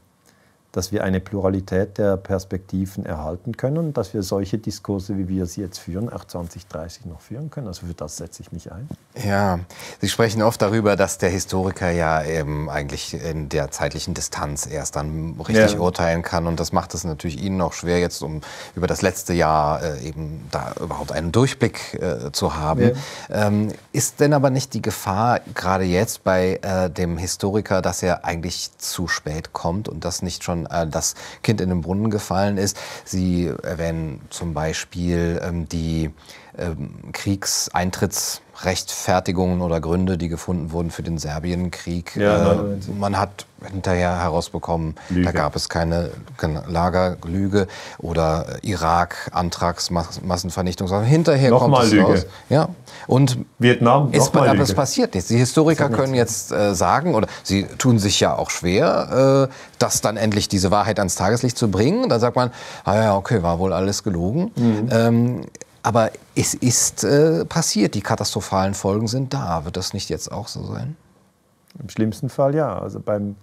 dass wir eine Pluralität der Perspektiven erhalten können und dass wir solche Diskurse, wie wir sie jetzt führen, auch 2030 noch führen können. Also für das setze ich mich ein. Ja, Sie sprechen oft darüber, dass der Historiker ja eben eigentlich in der zeitlichen Distanz erst dann richtig ja. urteilen kann. Und das macht es natürlich Ihnen noch schwer, jetzt um über das letzte Jahr äh, eben da überhaupt einen Durchblick äh, zu haben. Ja. Ähm, ist denn aber nicht die Gefahr, gerade jetzt bei äh, dem Historiker, dass er eigentlich zu spät kommt und das nicht schon äh, das Kind in den Brunnen gefallen ist. Sie erwähnen zum Beispiel ähm, die Kriegseintrittsrechtfertigungen oder Gründe, die gefunden wurden für den Serbienkrieg. Ja, äh, man hat hinterher herausbekommen, Lüge. da gab es keine Lagerlüge oder Irak, Antragsmassenvernichtung, sondern hinterher noch kommt mal es Lüge. raus. Ja. Und Vietnam, es, aber Lüge. es passiert nichts. Die Historiker können jetzt äh, sagen, oder sie tun sich ja auch schwer, äh, das dann endlich diese Wahrheit ans Tageslicht zu bringen. Dann sagt man, ah ja, okay, war wohl alles gelogen. Mhm. Ähm, aber es ist äh, passiert, die katastrophalen Folgen sind da. Wird das nicht jetzt auch so sein? Im schlimmsten Fall ja. Also beim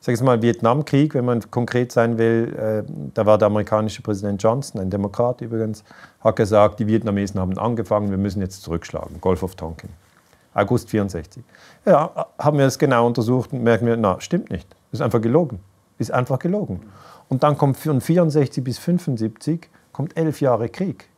ich sage mal, Vietnamkrieg, wenn man konkret sein will, äh, da war der amerikanische Präsident Johnson, ein Demokrat übrigens, hat gesagt, die Vietnamesen haben angefangen, wir müssen jetzt zurückschlagen. Golf of Tonkin. August 64. Ja, haben wir es genau untersucht und merken wir, na, stimmt nicht. Ist einfach gelogen. Ist einfach gelogen. Und dann kommt von 64 bis 75 kommt elf Jahre Krieg.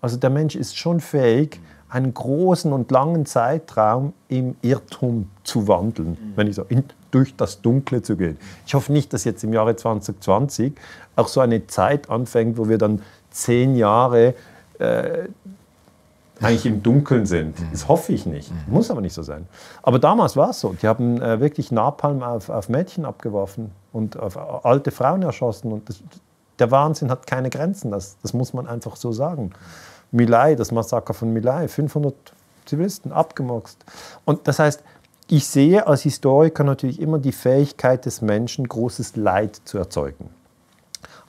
Also der Mensch ist schon fähig, einen großen und langen Zeitraum im Irrtum zu wandeln, mhm. wenn ich so in, durch das Dunkle zu gehen. Ich hoffe nicht, dass jetzt im Jahre 2020 auch so eine Zeit anfängt, wo wir dann zehn Jahre äh, eigentlich im Dunkeln sind. Mhm. Das hoffe ich nicht. Mhm. Muss aber nicht so sein. Aber damals war es so. Die haben äh, wirklich Napalm auf, auf, Mädchen abgeworfen und auf alte Frauen erschossen. Und das, der Wahnsinn hat keine Grenzen. Das, das muss man einfach so sagen. Milai, das Massaker von Milai, 500 Zivilisten abgemurkst. Und das heißt, ich sehe als Historiker natürlich immer die Fähigkeit des Menschen, großes Leid zu erzeugen.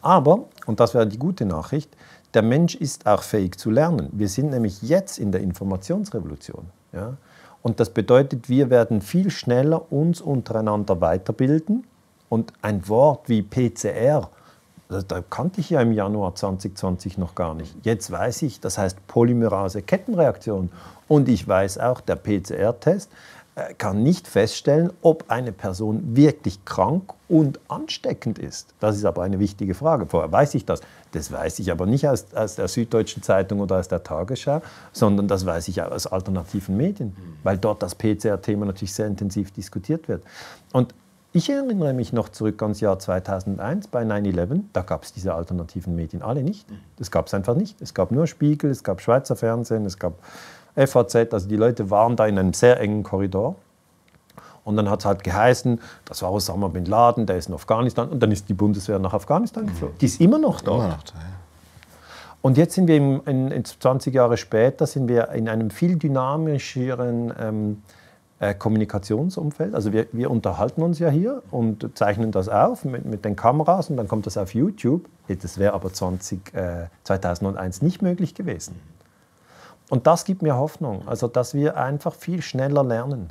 Aber, und das wäre die gute Nachricht, der Mensch ist auch fähig zu lernen. Wir sind nämlich jetzt in der Informationsrevolution. Ja? Und das bedeutet, wir werden viel schneller uns untereinander weiterbilden. Und ein Wort wie PCR das, da kannte ich ja im Januar 2020 noch gar nicht. Jetzt weiß ich, das heißt Polymerase-Kettenreaktion. Und ich weiß auch, der PCR-Test äh, kann nicht feststellen, ob eine Person wirklich krank und ansteckend ist. Das ist aber eine wichtige Frage. Vorher weiß ich das. Das weiß ich aber nicht aus, aus der Süddeutschen Zeitung oder aus der Tagesschau, sondern das weiß ich aus alternativen Medien, weil dort das PCR-Thema natürlich sehr intensiv diskutiert wird. Und ich erinnere mich noch zurück ans Jahr 2001 bei 9-11. Da gab es diese alternativen Medien alle nicht. Das gab es einfach nicht. Es gab nur Spiegel, es gab Schweizer Fernsehen, es gab FAZ. Also die Leute waren da in einem sehr engen Korridor. Und dann hat es halt geheißen, das war Osama Bin Laden, der ist in Afghanistan. Und dann ist die Bundeswehr nach Afghanistan geflogen. Die ist immer noch dort. Immer noch da, ja. Und jetzt sind wir in, in, 20 Jahre später sind wir in einem viel dynamischeren ähm, äh, Kommunikationsumfeld. Also wir, wir, unterhalten uns ja hier und zeichnen das auf mit, mit den Kameras und dann kommt das auf YouTube. Das wäre aber 20, äh, 2001 nicht möglich gewesen. Und das gibt mir Hoffnung, also dass wir einfach viel schneller lernen.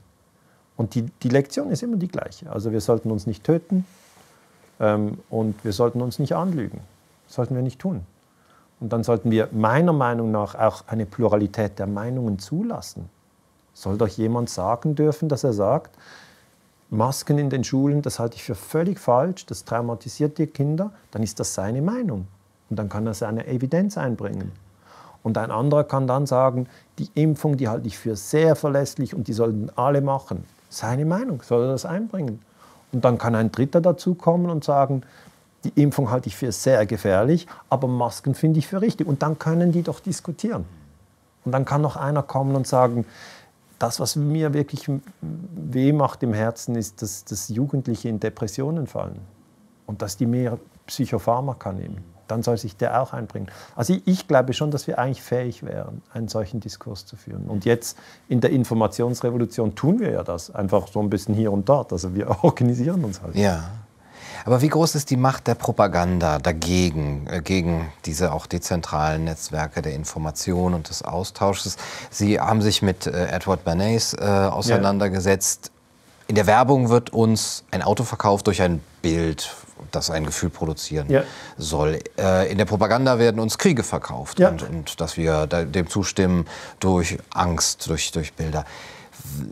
Und die, die Lektion ist immer die gleiche. Also wir sollten uns nicht töten ähm, und wir sollten uns nicht anlügen. Das sollten wir nicht tun. Und dann sollten wir meiner Meinung nach auch eine Pluralität der Meinungen zulassen. Soll doch jemand sagen dürfen, dass er sagt, Masken in den Schulen, das halte ich für völlig falsch, das traumatisiert die Kinder, dann ist das seine Meinung. Und dann kann er seine Evidenz einbringen. Und ein anderer kann dann sagen, die Impfung, die halte ich für sehr verlässlich und die sollten alle machen. Seine Meinung, soll er das einbringen. Und dann kann ein Dritter dazukommen und sagen, die Impfung halte ich für sehr gefährlich, aber Masken finde ich für richtig. Und dann können die doch diskutieren. Und dann kann noch einer kommen und sagen, das, was mir wirklich weh macht im Herzen, ist, dass, dass Jugendliche in Depressionen fallen und dass die mehr Psychopharmaka nehmen. Dann soll sich der auch einbringen. Also ich, ich glaube schon, dass wir eigentlich fähig wären, einen solchen Diskurs zu führen. Und jetzt in der Informationsrevolution tun wir ja das, einfach so ein bisschen hier und dort. Also wir organisieren uns halt. Ja. Aber wie groß ist die Macht der Propaganda dagegen, äh, gegen diese auch dezentralen Netzwerke der Information und des Austausches? Sie haben sich mit äh, Edward Bernays äh, auseinandergesetzt. Ja. In der Werbung wird uns ein Auto verkauft durch ein Bild, das ein Gefühl produzieren ja. soll. Äh, in der Propaganda werden uns Kriege verkauft ja. und, und, dass wir dem zustimmen durch Angst, durch, durch Bilder.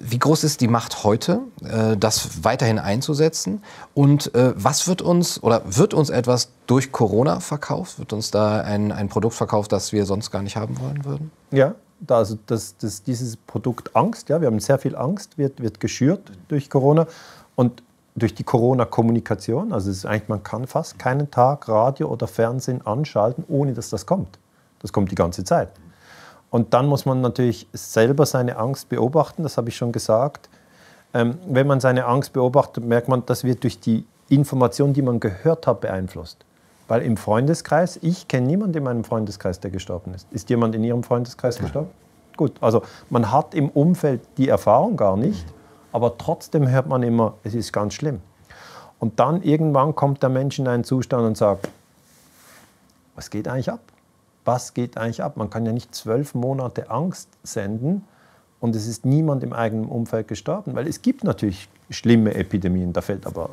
Wie groß ist die Macht heute, äh, das weiterhin einzusetzen? Und äh, was wird uns oder wird uns etwas durch Corona verkauft? Wird uns da ein, ein Produkt verkauft, das wir sonst gar nicht haben wollen würden? Ja, also das, das, dieses Produkt Angst, ja, wir haben sehr viel Angst, wird, wird geschürt durch Corona und durch die Corona-Kommunikation. Also ist eigentlich, man kann fast keinen Tag Radio oder Fernsehen anschalten, ohne dass das kommt. Das kommt die ganze Zeit. Und dann muss man natürlich selber seine Angst beobachten, das habe ich schon gesagt. Ähm, wenn man seine Angst beobachtet, merkt man, das wird durch die Information, die man gehört hat, beeinflusst. Weil im Freundeskreis, ich kenne niemanden in meinem Freundeskreis, der gestorben ist. Ist jemand in Ihrem Freundeskreis ja. gestorben? Gut, also man hat im Umfeld die Erfahrung gar nicht, aber trotzdem hört man immer, es ist ganz schlimm. Und dann irgendwann kommt der Mensch in einen Zustand und sagt, was geht eigentlich ab? Was geht eigentlich ab? Man kann ja nicht zwölf Monate Angst senden und es ist niemand im eigenen Umfeld gestorben, weil es gibt natürlich schlimme Epidemien, da fällt aber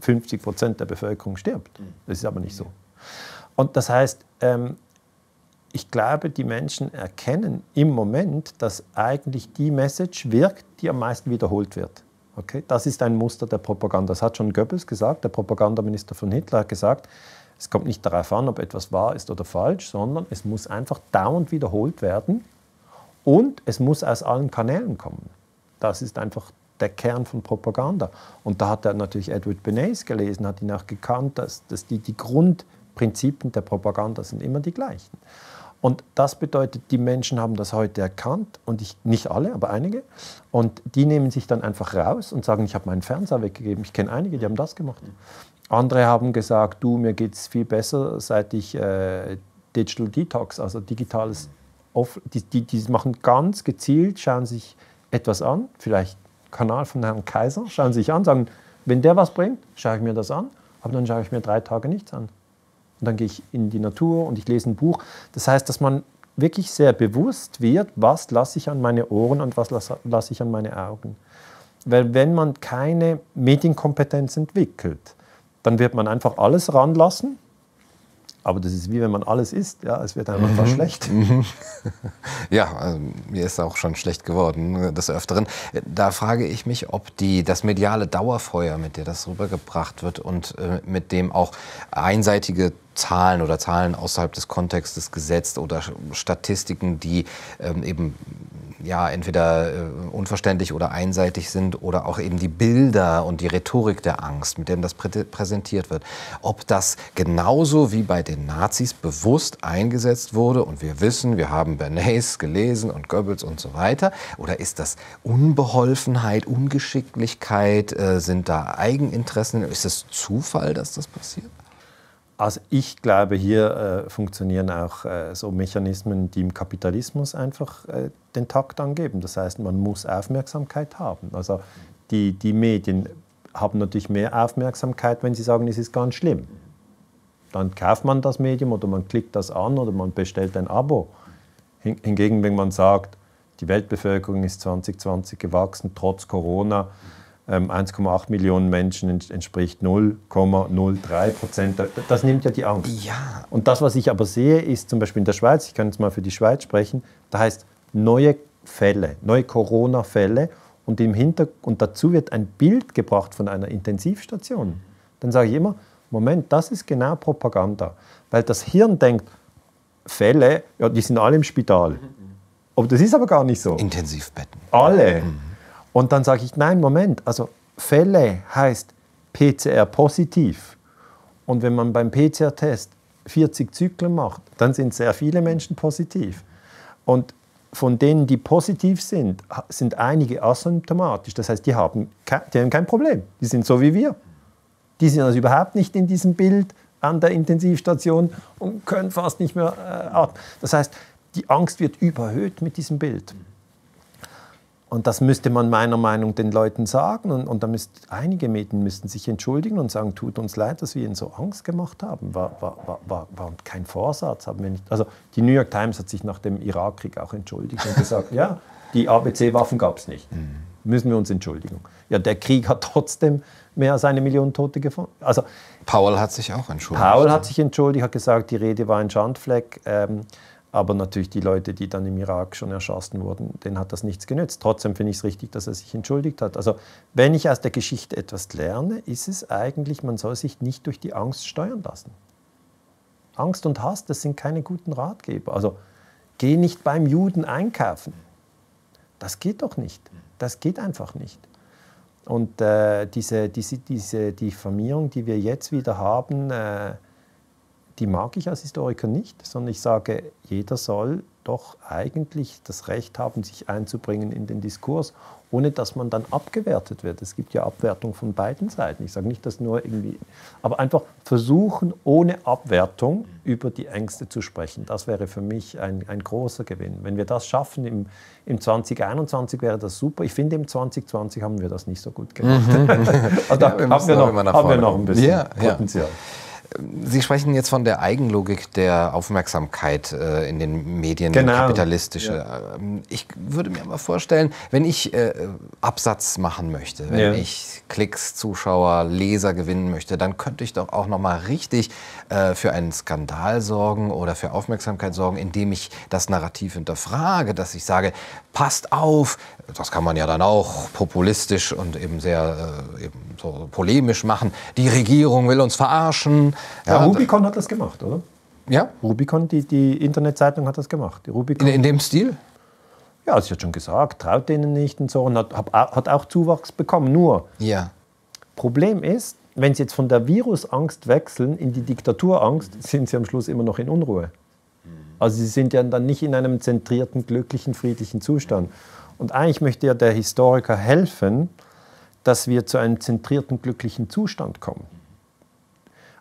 50 Prozent der Bevölkerung stirbt. Das ist aber nicht so. Und das heißt, ähm, ich glaube, die Menschen erkennen im Moment, dass eigentlich die Message wirkt, die am meisten wiederholt wird. Okay? Das ist ein Muster der Propaganda. Das hat schon Goebbels gesagt, der Propagandaminister von Hitler hat gesagt, es kommt nicht darauf an, ob etwas wahr ist oder falsch, sondern es muss einfach dauernd wiederholt werden und es muss aus allen Kanälen kommen. Das ist einfach der Kern von Propaganda. Und da hat er natürlich Edward Bernays gelesen, hat ihn auch gekannt, dass, dass die, die Grundprinzipien der Propaganda sind immer die gleichen. Und das bedeutet, die Menschen haben das heute erkannt und ich, nicht alle, aber einige. Und die nehmen sich dann einfach raus und sagen, ich habe meinen Fernseher weggegeben. Ich kenne einige, die haben das gemacht. Andere haben gesagt, du, mir geht es viel besser, seit ich äh, Digital Detox, also digitales, Off die, die, die machen ganz gezielt, schauen sich etwas an, vielleicht Kanal von Herrn Kaiser, schauen sich an, sagen, wenn der was bringt, schaue ich mir das an, aber dann schaue ich mir drei Tage nichts an. Und dann gehe ich in die Natur und ich lese ein Buch. Das heißt, dass man wirklich sehr bewusst wird, was lasse ich an meine Ohren und was lasse, ich an meine Augen. Weil wenn man keine Medienkompetenz entwickelt, dann wird man einfach alles ranlassen. Aber das ist wie wenn man alles isst, ja, es wird einfach mhm. schlecht. Mhm. Ja, also mir ist auch schon schlecht geworden des Öfteren. Da frage ich mich, ob die, das mediale Dauerfeuer, mit dem das rübergebracht wird und äh, mit dem auch einseitige Zahlen oder Zahlen außerhalb des Kontextes gesetzt oder Statistiken, die ähm, eben ja, entweder äh, unverständlich oder einseitig sind oder auch eben die Bilder und die Rhetorik der Angst, mit denen das prä präsentiert wird. Ob das genauso wie bei den Nazis bewusst eingesetzt wurde und wir wissen, wir haben Bernays gelesen und Goebbels und so weiter, oder ist das Unbeholfenheit, Ungeschicklichkeit, äh, sind da Eigeninteressen, ist es Zufall, dass das passiert? Also ich glaube, hier äh, funktionieren auch äh, so Mechanismen, die im Kapitalismus einfach äh, den Takt angeben. Das heißt, man muss Aufmerksamkeit haben. Also die, die Medien haben natürlich mehr Aufmerksamkeit, wenn sie sagen, es ist ganz schlimm. Dann kauft man das Medium oder man klickt das an oder man bestellt ein Abo. Hingegen, wenn man sagt, die Weltbevölkerung ist 2020 gewachsen, trotz Corona, 1,8 ähm, Millionen Menschen entspricht 0,03 Prozent. Das nimmt ja die Angst. Ja. Und das, was ich aber sehe, ist zum Beispiel in der Schweiz, ich kann jetzt mal für die Schweiz sprechen, da heißt neue Fälle, neue Corona-Fälle und, im und dazu wird ein Bild gebracht von einer Intensivstation. Dann sage ich immer, Moment, das ist genau Propaganda. Weil das Hirn denkt, Fälle, ja, die sind alle im Spital. Aber das ist aber gar nicht so. Intensivbetten. Alle. Mhm. Und dann sage ich, nein, Moment, also Fälle heißt PCR positiv. Und wenn man beim PCR-Test 40 Zyklen macht, dann sind sehr viele Menschen positiv. Und von denen, die positiv sind, sind einige asymptomatisch. Das heißt, die haben, die haben kein Problem. Die sind so wie wir. Die sind also überhaupt nicht in diesem Bild an der Intensivstation und können fast nicht mehr äh, atmen. Das heißt, die Angst wird überhöht mit diesem Bild. Und das müsste man meiner Meinung nach den Leuten sagen. Und, und da müsst, einige Medien müssten sich entschuldigen und sagen, tut uns leid, dass wir ihnen so Angst gemacht haben. War, war, war, war, war kein Vorsatz. Haben wir nicht. Also die New York Times hat sich nach dem Irakkrieg auch entschuldigt und gesagt, ja, die ABC-Waffen gab es nicht. Mhm. Müssen wir uns entschuldigen. Ja, der Krieg hat trotzdem mehr als eine Million Tote gefunden. Also, Paul hat sich auch entschuldigt. Paul hat sich entschuldigt, hat gesagt, die Rede war ein Schandfleck. Ähm, aber natürlich die Leute, die dann im Irak schon erschossen wurden, denen hat das nichts genützt. Trotzdem finde ich es richtig, dass er sich entschuldigt hat. Also wenn ich aus der Geschichte etwas lerne, ist es eigentlich, man soll sich nicht durch die Angst steuern lassen. Angst und Hass, das sind keine guten Ratgeber. Also geh nicht beim Juden einkaufen. Das geht doch nicht. Das geht einfach nicht. Und äh, diese, diese, diese Diffamierung, die wir jetzt wieder haben, äh, die mag ich als Historiker nicht, sondern ich sage, jeder soll doch eigentlich das Recht haben, sich einzubringen in den Diskurs, ohne dass man dann abgewertet wird. Es gibt ja Abwertung von beiden Seiten. Ich sage nicht, dass nur irgendwie, aber einfach versuchen, ohne Abwertung über die Ängste zu sprechen. Das wäre für mich ein, ein großer Gewinn. Wenn wir das schaffen, im, im 2021 wäre das super. Ich finde, im 2020 haben wir das nicht so gut gemacht. Mhm. also ja, haben, wir noch, haben wir noch ein bisschen ja, Potenzial. Ja. Sie sprechen jetzt von der Eigenlogik der Aufmerksamkeit äh, in den Medien, Genau. kapitalistische. Ja. Ähm, Ich würde mir aber vorstellen, wenn ich äh, Absatz machen möchte, wenn Ja. ich Klicks, Zuschauer, Leser gewinnen möchte, dann könnte ich doch auch noch mal richtig äh, für einen Skandal sorgen oder für Aufmerksamkeit sorgen, indem ich das Narrativ hinterfrage, dass ich sage, passt auf, das kann man ja dann auch populistisch und eben sehr äh, eben so polemisch machen. Die Regierung will uns verarschen. Ja, Rubicon hat das gemacht, oder? ja? Rubicon, die, die Internetzeitung hat das gemacht. Die Rubicon, In, in dem Stil? ja, sie hat schon gesagt, traut denen nicht und so und hat, hat auch Zuwachs bekommen. Nur, Ja. Problem ist, wenn Sie jetzt von der Virusangst wechseln in die Diktaturangst, sind Sie am Schluss immer noch in Unruhe. Also Sie sind ja dann nicht in einem zentrierten, glücklichen, friedlichen Zustand. Und eigentlich möchte ja der Historiker helfen, dass wir zu einem zentrierten, glücklichen Zustand kommen.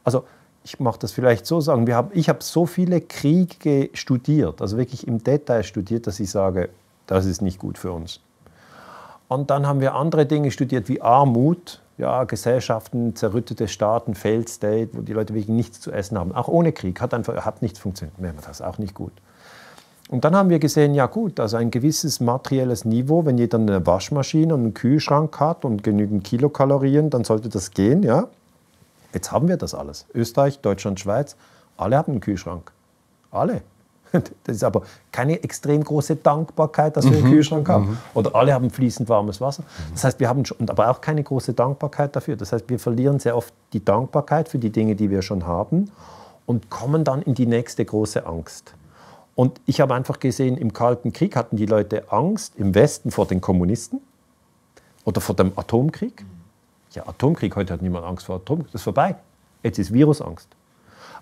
Also ich mache das vielleicht so sagen, wir haben, ich habe so viele Kriege studiert, also wirklich im Detail studiert, dass ich sage, das ist nicht gut für uns. Und dann haben wir andere Dinge studiert wie Armut, ja, Gesellschaften, zerrüttete Staaten, Failed State, wo die Leute wirklich nichts zu essen haben. Auch ohne Krieg hat einfach hat nichts funktioniert. War das auch nicht gut. Und dann haben wir gesehen, ja gut, also ein gewisses materielles Niveau, wenn jeder eine Waschmaschine und einen Kühlschrank hat und genügend Kilokalorien, dann sollte das gehen, ja. Jetzt haben wir das alles. Österreich, Deutschland, Schweiz, alle haben einen Kühlschrank. Alle. Das ist aber keine extrem große Dankbarkeit, dass wir einen Kühlschrank haben. Oder alle haben fließend warmes Wasser. Das heißt, wir haben schon, aber auch keine große Dankbarkeit dafür. Das heißt, wir verlieren sehr oft die Dankbarkeit für die Dinge, die wir schon haben und kommen dann in die nächste große Angst. Und ich habe einfach gesehen, im Kalten Krieg hatten die Leute Angst im Westen vor den Kommunisten oder vor dem Atomkrieg. Ja, Atomkrieg, heute hat niemand Angst vor Atomkrieg, das ist vorbei. Jetzt ist Virusangst.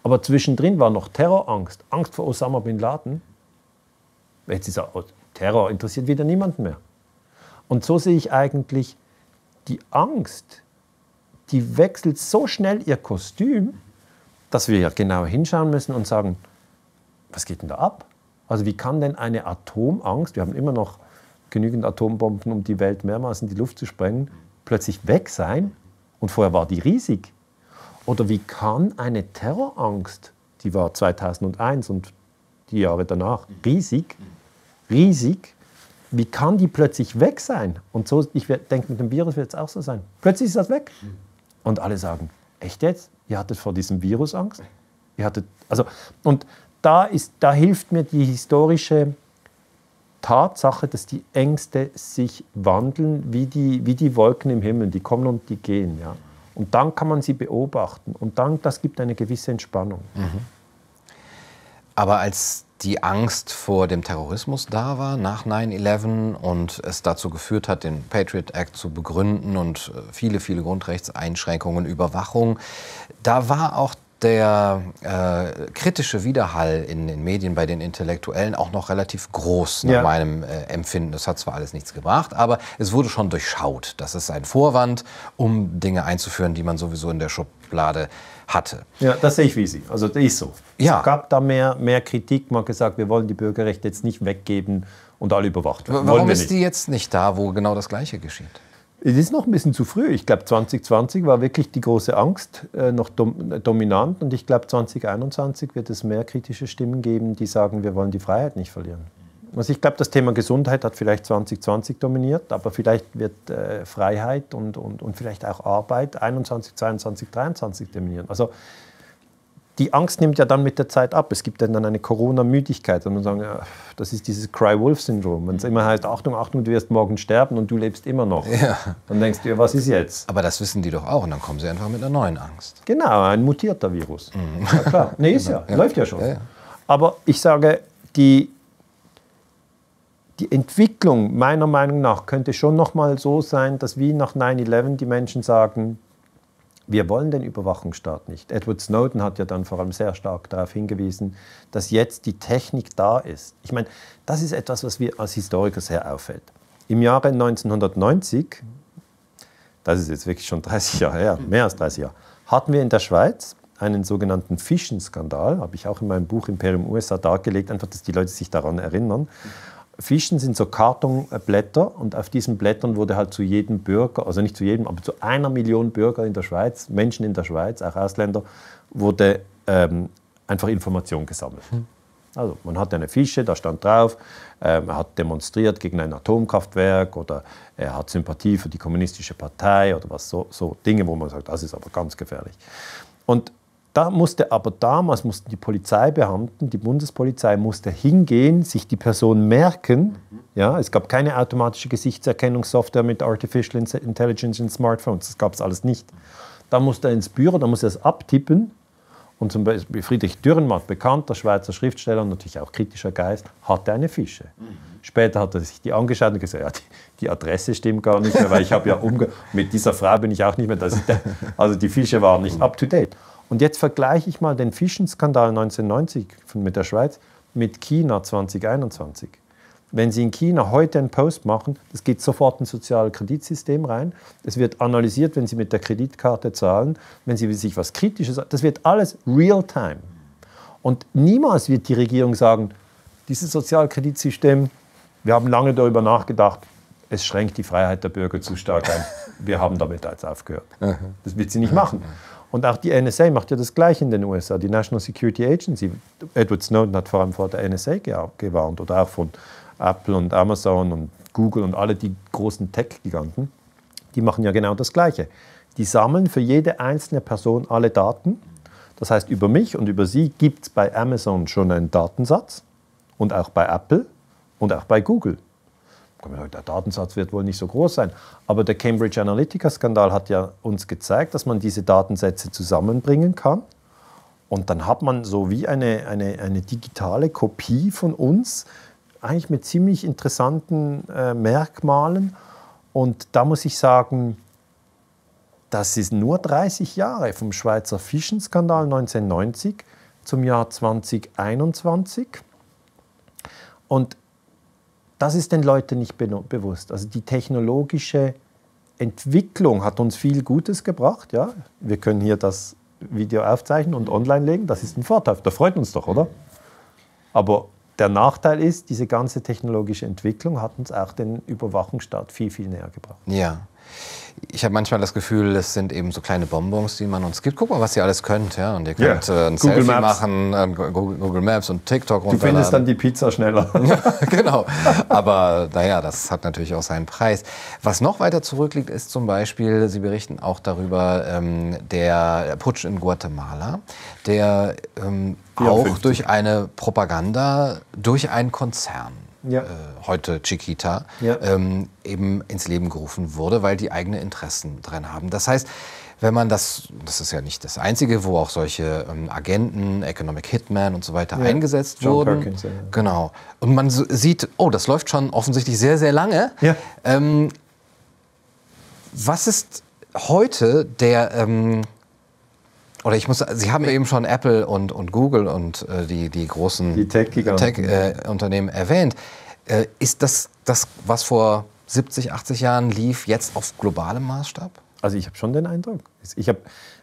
Aber zwischendrin war noch Terrorangst, Angst vor Osama bin Laden. Jetzt ist er, Terror interessiert wieder niemanden mehr. Und so sehe ich eigentlich, die Angst, die wechselt so schnell ihr Kostüm, dass wir ja genau hinschauen müssen und sagen, was geht denn da ab? Also wie kann denn eine Atomangst, wir haben immer noch genügend Atombomben, um die Welt mehrmals in die Luft zu sprengen, plötzlich weg sein? Und vorher war die riesig. Oder wie kann eine Terrorangst, die war 2001 und die Jahre danach riesig, riesig, wie kann die plötzlich weg sein? Und so, ich denke, mit dem Virus wird es auch so sein. Plötzlich ist das weg. Und alle sagen, echt jetzt? Ihr hattet vor diesem Virus Angst? Ihr hattet, also, und da, ist, da hilft mir die historische Tatsache, dass die Ängste sich wandeln wie die, wie die Wolken im Himmel. Die kommen und die gehen. Ja. Und dann kann man sie beobachten. Und dann, das gibt eine gewisse Entspannung. Aber als die Angst vor dem Terrorismus da war nach 9-11 und es dazu geführt hat, den Patriot Act zu begründen und äh, viele, viele Grundrechtseinschränkungen, Überwachung, da war auch der äh, kritische Widerhall in den Medien bei den Intellektuellen auch noch relativ groß nach Ja. meinem äh, Empfinden. Das hat zwar alles nichts gebracht, aber es wurde schon durchschaut. Das ist ein Vorwand, um Dinge einzuführen, die man sowieso in der Schublade hatte. Ja, das sehe ich wie Sie. Also das ist so. Ja. Es gab da mehr, mehr Kritik. Man hat gesagt, wir wollen die Bürgerrechte jetzt nicht weggeben und alle überwacht werden. Warum ist die jetzt nicht da, wo genau das Gleiche geschieht? Es ist noch ein bisschen zu früh. Ich glaube, 2020 war wirklich die große Angst äh, noch dom äh, dominant. Und ich glaube, 2021 wird es mehr kritische Stimmen geben, die sagen, wir wollen die Freiheit nicht verlieren. Also ich glaube, das Thema Gesundheit hat vielleicht 2020 dominiert, aber vielleicht wird äh, Freiheit und, und, und vielleicht auch Arbeit 21, 22, 23 dominieren. Also die Angst nimmt ja dann mit der Zeit ab. Es gibt dann eine Corona-Müdigkeit. Und man sagen, ja, das ist dieses Cry-Wolf-Syndrom. Wenn es immer heißt, Achtung, Achtung, du wirst morgen sterben und du lebst immer noch. Dann denkst du, ja, was ist jetzt? Aber das wissen die doch auch und dann kommen sie einfach mit einer neuen Angst. Genau, ein mutierter Virus. Ja, klar. Nee, ist ja, Ja. läuft ja schon. Ja, ja. Aber ich sage, die, die Entwicklung meiner Meinung nach könnte schon noch mal so sein, dass wie nach 9-11 die Menschen sagen, wir wollen den Überwachungsstaat nicht. Edward Snowden hat ja dann vor allem sehr stark darauf hingewiesen, dass jetzt die Technik da ist. Ich meine, das ist etwas, was mir als Historiker sehr auffällt. Im Jahre 1990, das ist jetzt wirklich schon 30 Jahre her, mehr als 30 Jahre, hatten wir in der Schweiz einen sogenannten Fission-Skandal, habe ich auch in meinem Buch Imperium USA dargelegt, einfach, dass die Leute sich daran erinnern. Fischen sind so Kartonblätter und auf diesen Blättern wurde halt zu jedem Bürger, also nicht zu jedem, aber zu einer Million Bürger in der Schweiz, Menschen in der Schweiz, auch Ausländer, wurde ähm, einfach Information gesammelt. Hm. Also man hatte eine Fische, da stand drauf, äh, er hat demonstriert gegen ein Atomkraftwerk oder er hat Sympathie für die kommunistische Partei oder was so, so Dinge, wo man sagt, das ist aber ganz gefährlich. Und da musste aber damals mussten die Polizeibeamten, die Bundespolizei musste hingehen, sich die Person merken. Ja, es gab keine automatische Gesichtserkennungssoftware mit Artificial Intelligence in Smartphones, das gab es alles nicht. Da musste er ins Büro, da musste er es abtippen und zum Beispiel Friedrich Dürrenmatt, bekannter Schweizer Schriftsteller und natürlich auch kritischer Geist, hatte eine Fische. Später hat er sich die angeschaut und gesagt, ja, die, die Adresse stimmt gar nicht mehr, weil ich habe ja umge mit dieser Frau bin ich auch nicht mehr. Also die Fische waren nicht up to date. Und jetzt vergleiche ich mal den Fischenskandal 1990 mit der Schweiz mit China 2021. Wenn Sie in China heute einen Post machen, das geht sofort ins soziale Kreditsystem rein. Es wird analysiert, wenn Sie mit der Kreditkarte zahlen, wenn Sie sich was Kritisches, das wird alles real-time. Und niemals wird die Regierung sagen, dieses Sozialkreditsystem, wir haben lange darüber nachgedacht, es schränkt die Freiheit der Bürger zu stark ein. Wir haben damit jetzt aufgehört. Das wird sie nicht machen. Und auch die NSA macht ja das Gleiche in den USA. Die National Security Agency, Edward Snowden hat vor allem vor der NSA gewarnt oder auch von Apple und Amazon und Google und alle die großen Tech-Giganten, die machen ja genau das Gleiche. Die sammeln für jede einzelne Person alle Daten. Das heißt, über mich und über sie gibt es bei Amazon schon einen Datensatz und auch bei Apple und auch bei Google. Der Datensatz wird wohl nicht so groß sein. Aber der Cambridge Analytica-Skandal hat ja uns gezeigt, dass man diese Datensätze zusammenbringen kann. Und dann hat man so wie eine, eine, eine digitale Kopie von uns, eigentlich mit ziemlich interessanten äh, Merkmalen. Und da muss ich sagen, das ist nur 30 Jahre vom Schweizer Fischenskandal 1990 zum Jahr 2021. Und das ist den Leuten nicht bewusst. Also die technologische Entwicklung hat uns viel Gutes gebracht. Ja? Wir können hier das Video aufzeichnen und online legen. Das ist ein Vorteil. Da freut uns doch, oder? Aber der Nachteil ist, diese ganze technologische Entwicklung hat uns auch den Überwachungsstaat viel, viel näher gebracht. Ja. Ich habe manchmal das Gefühl, es sind eben so kleine Bonbons, die man uns gibt. Guck mal, was ihr alles könnt. Ja? Und ihr könnt yeah. äh, ein Google Selfie Maps. machen, äh, Google, Google, Maps und TikTok Du findest dann die Pizza schneller. genau. Aber naja, das hat natürlich auch seinen Preis. Was noch weiter zurückliegt, ist zum Beispiel, Sie berichten auch darüber, ähm, der Putsch in Guatemala, der ähm, auch durch eine Propaganda, durch einen Konzern ja. äh, heute Chiquita, ja. ähm, eben ins Leben gerufen wurde, weil die eigene Interessen drin haben. Das heißt, wenn man das, das ist ja nicht das Einzige, wo auch solche ähm, Agenten, Economic Hitman und so weiter ja. eingesetzt John wurden. Perkins, ja. Genau. Und man sieht, oh, das läuft schon offensichtlich sehr, sehr lange. Ja. Ähm, was ist heute der, ähm, oder ich muss, Sie haben eben schon Apple und, und Google und äh, die, die großen die Tech-Unternehmen Tech, äh, erwähnt. Äh, ist das das, was vor 70, 80 Jahren lief, jetzt auf globalem Maßstab? Also ich habe schon den Eindruck. Ich hab,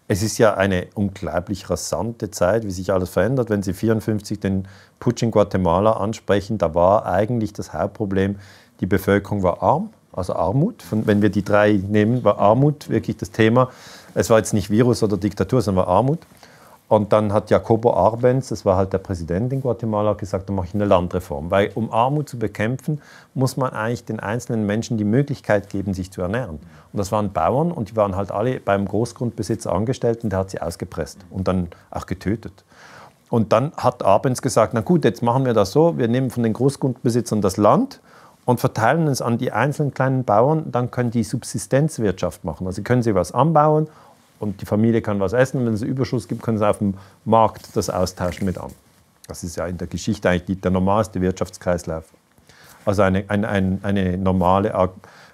es ist ja eine unglaublich rasante Zeit, wie sich alles verändert. Wenn Sie 54 den Putsch in Guatemala ansprechen, da war eigentlich das Hauptproblem, die Bevölkerung war arm, also Armut. Wenn wir die drei nehmen, war Armut wirklich das Thema. Es war jetzt nicht Virus oder Diktatur, sondern Armut. Und dann hat Jacobo Arbenz, das war halt der Präsident in Guatemala, gesagt, dann mache ich eine Landreform. Weil um Armut zu bekämpfen, muss man eigentlich den einzelnen Menschen die Möglichkeit geben, sich zu ernähren. Und das waren Bauern und die waren halt alle beim Großgrundbesitzer angestellt und der hat sie ausgepresst und dann auch getötet. Und dann hat Arbenz gesagt, na gut, jetzt machen wir das so, wir nehmen von den Großgrundbesitzern das Land und verteilen es an die einzelnen kleinen Bauern, dann können die Subsistenzwirtschaft machen. Also können sie was anbauen und die Familie kann was essen. Wenn es Überschuss gibt, können sie auf dem Markt das austauschen mit an. Das ist ja in der Geschichte eigentlich der normalste Wirtschaftskreislauf. Also eine, eine, eine, eine normale Ag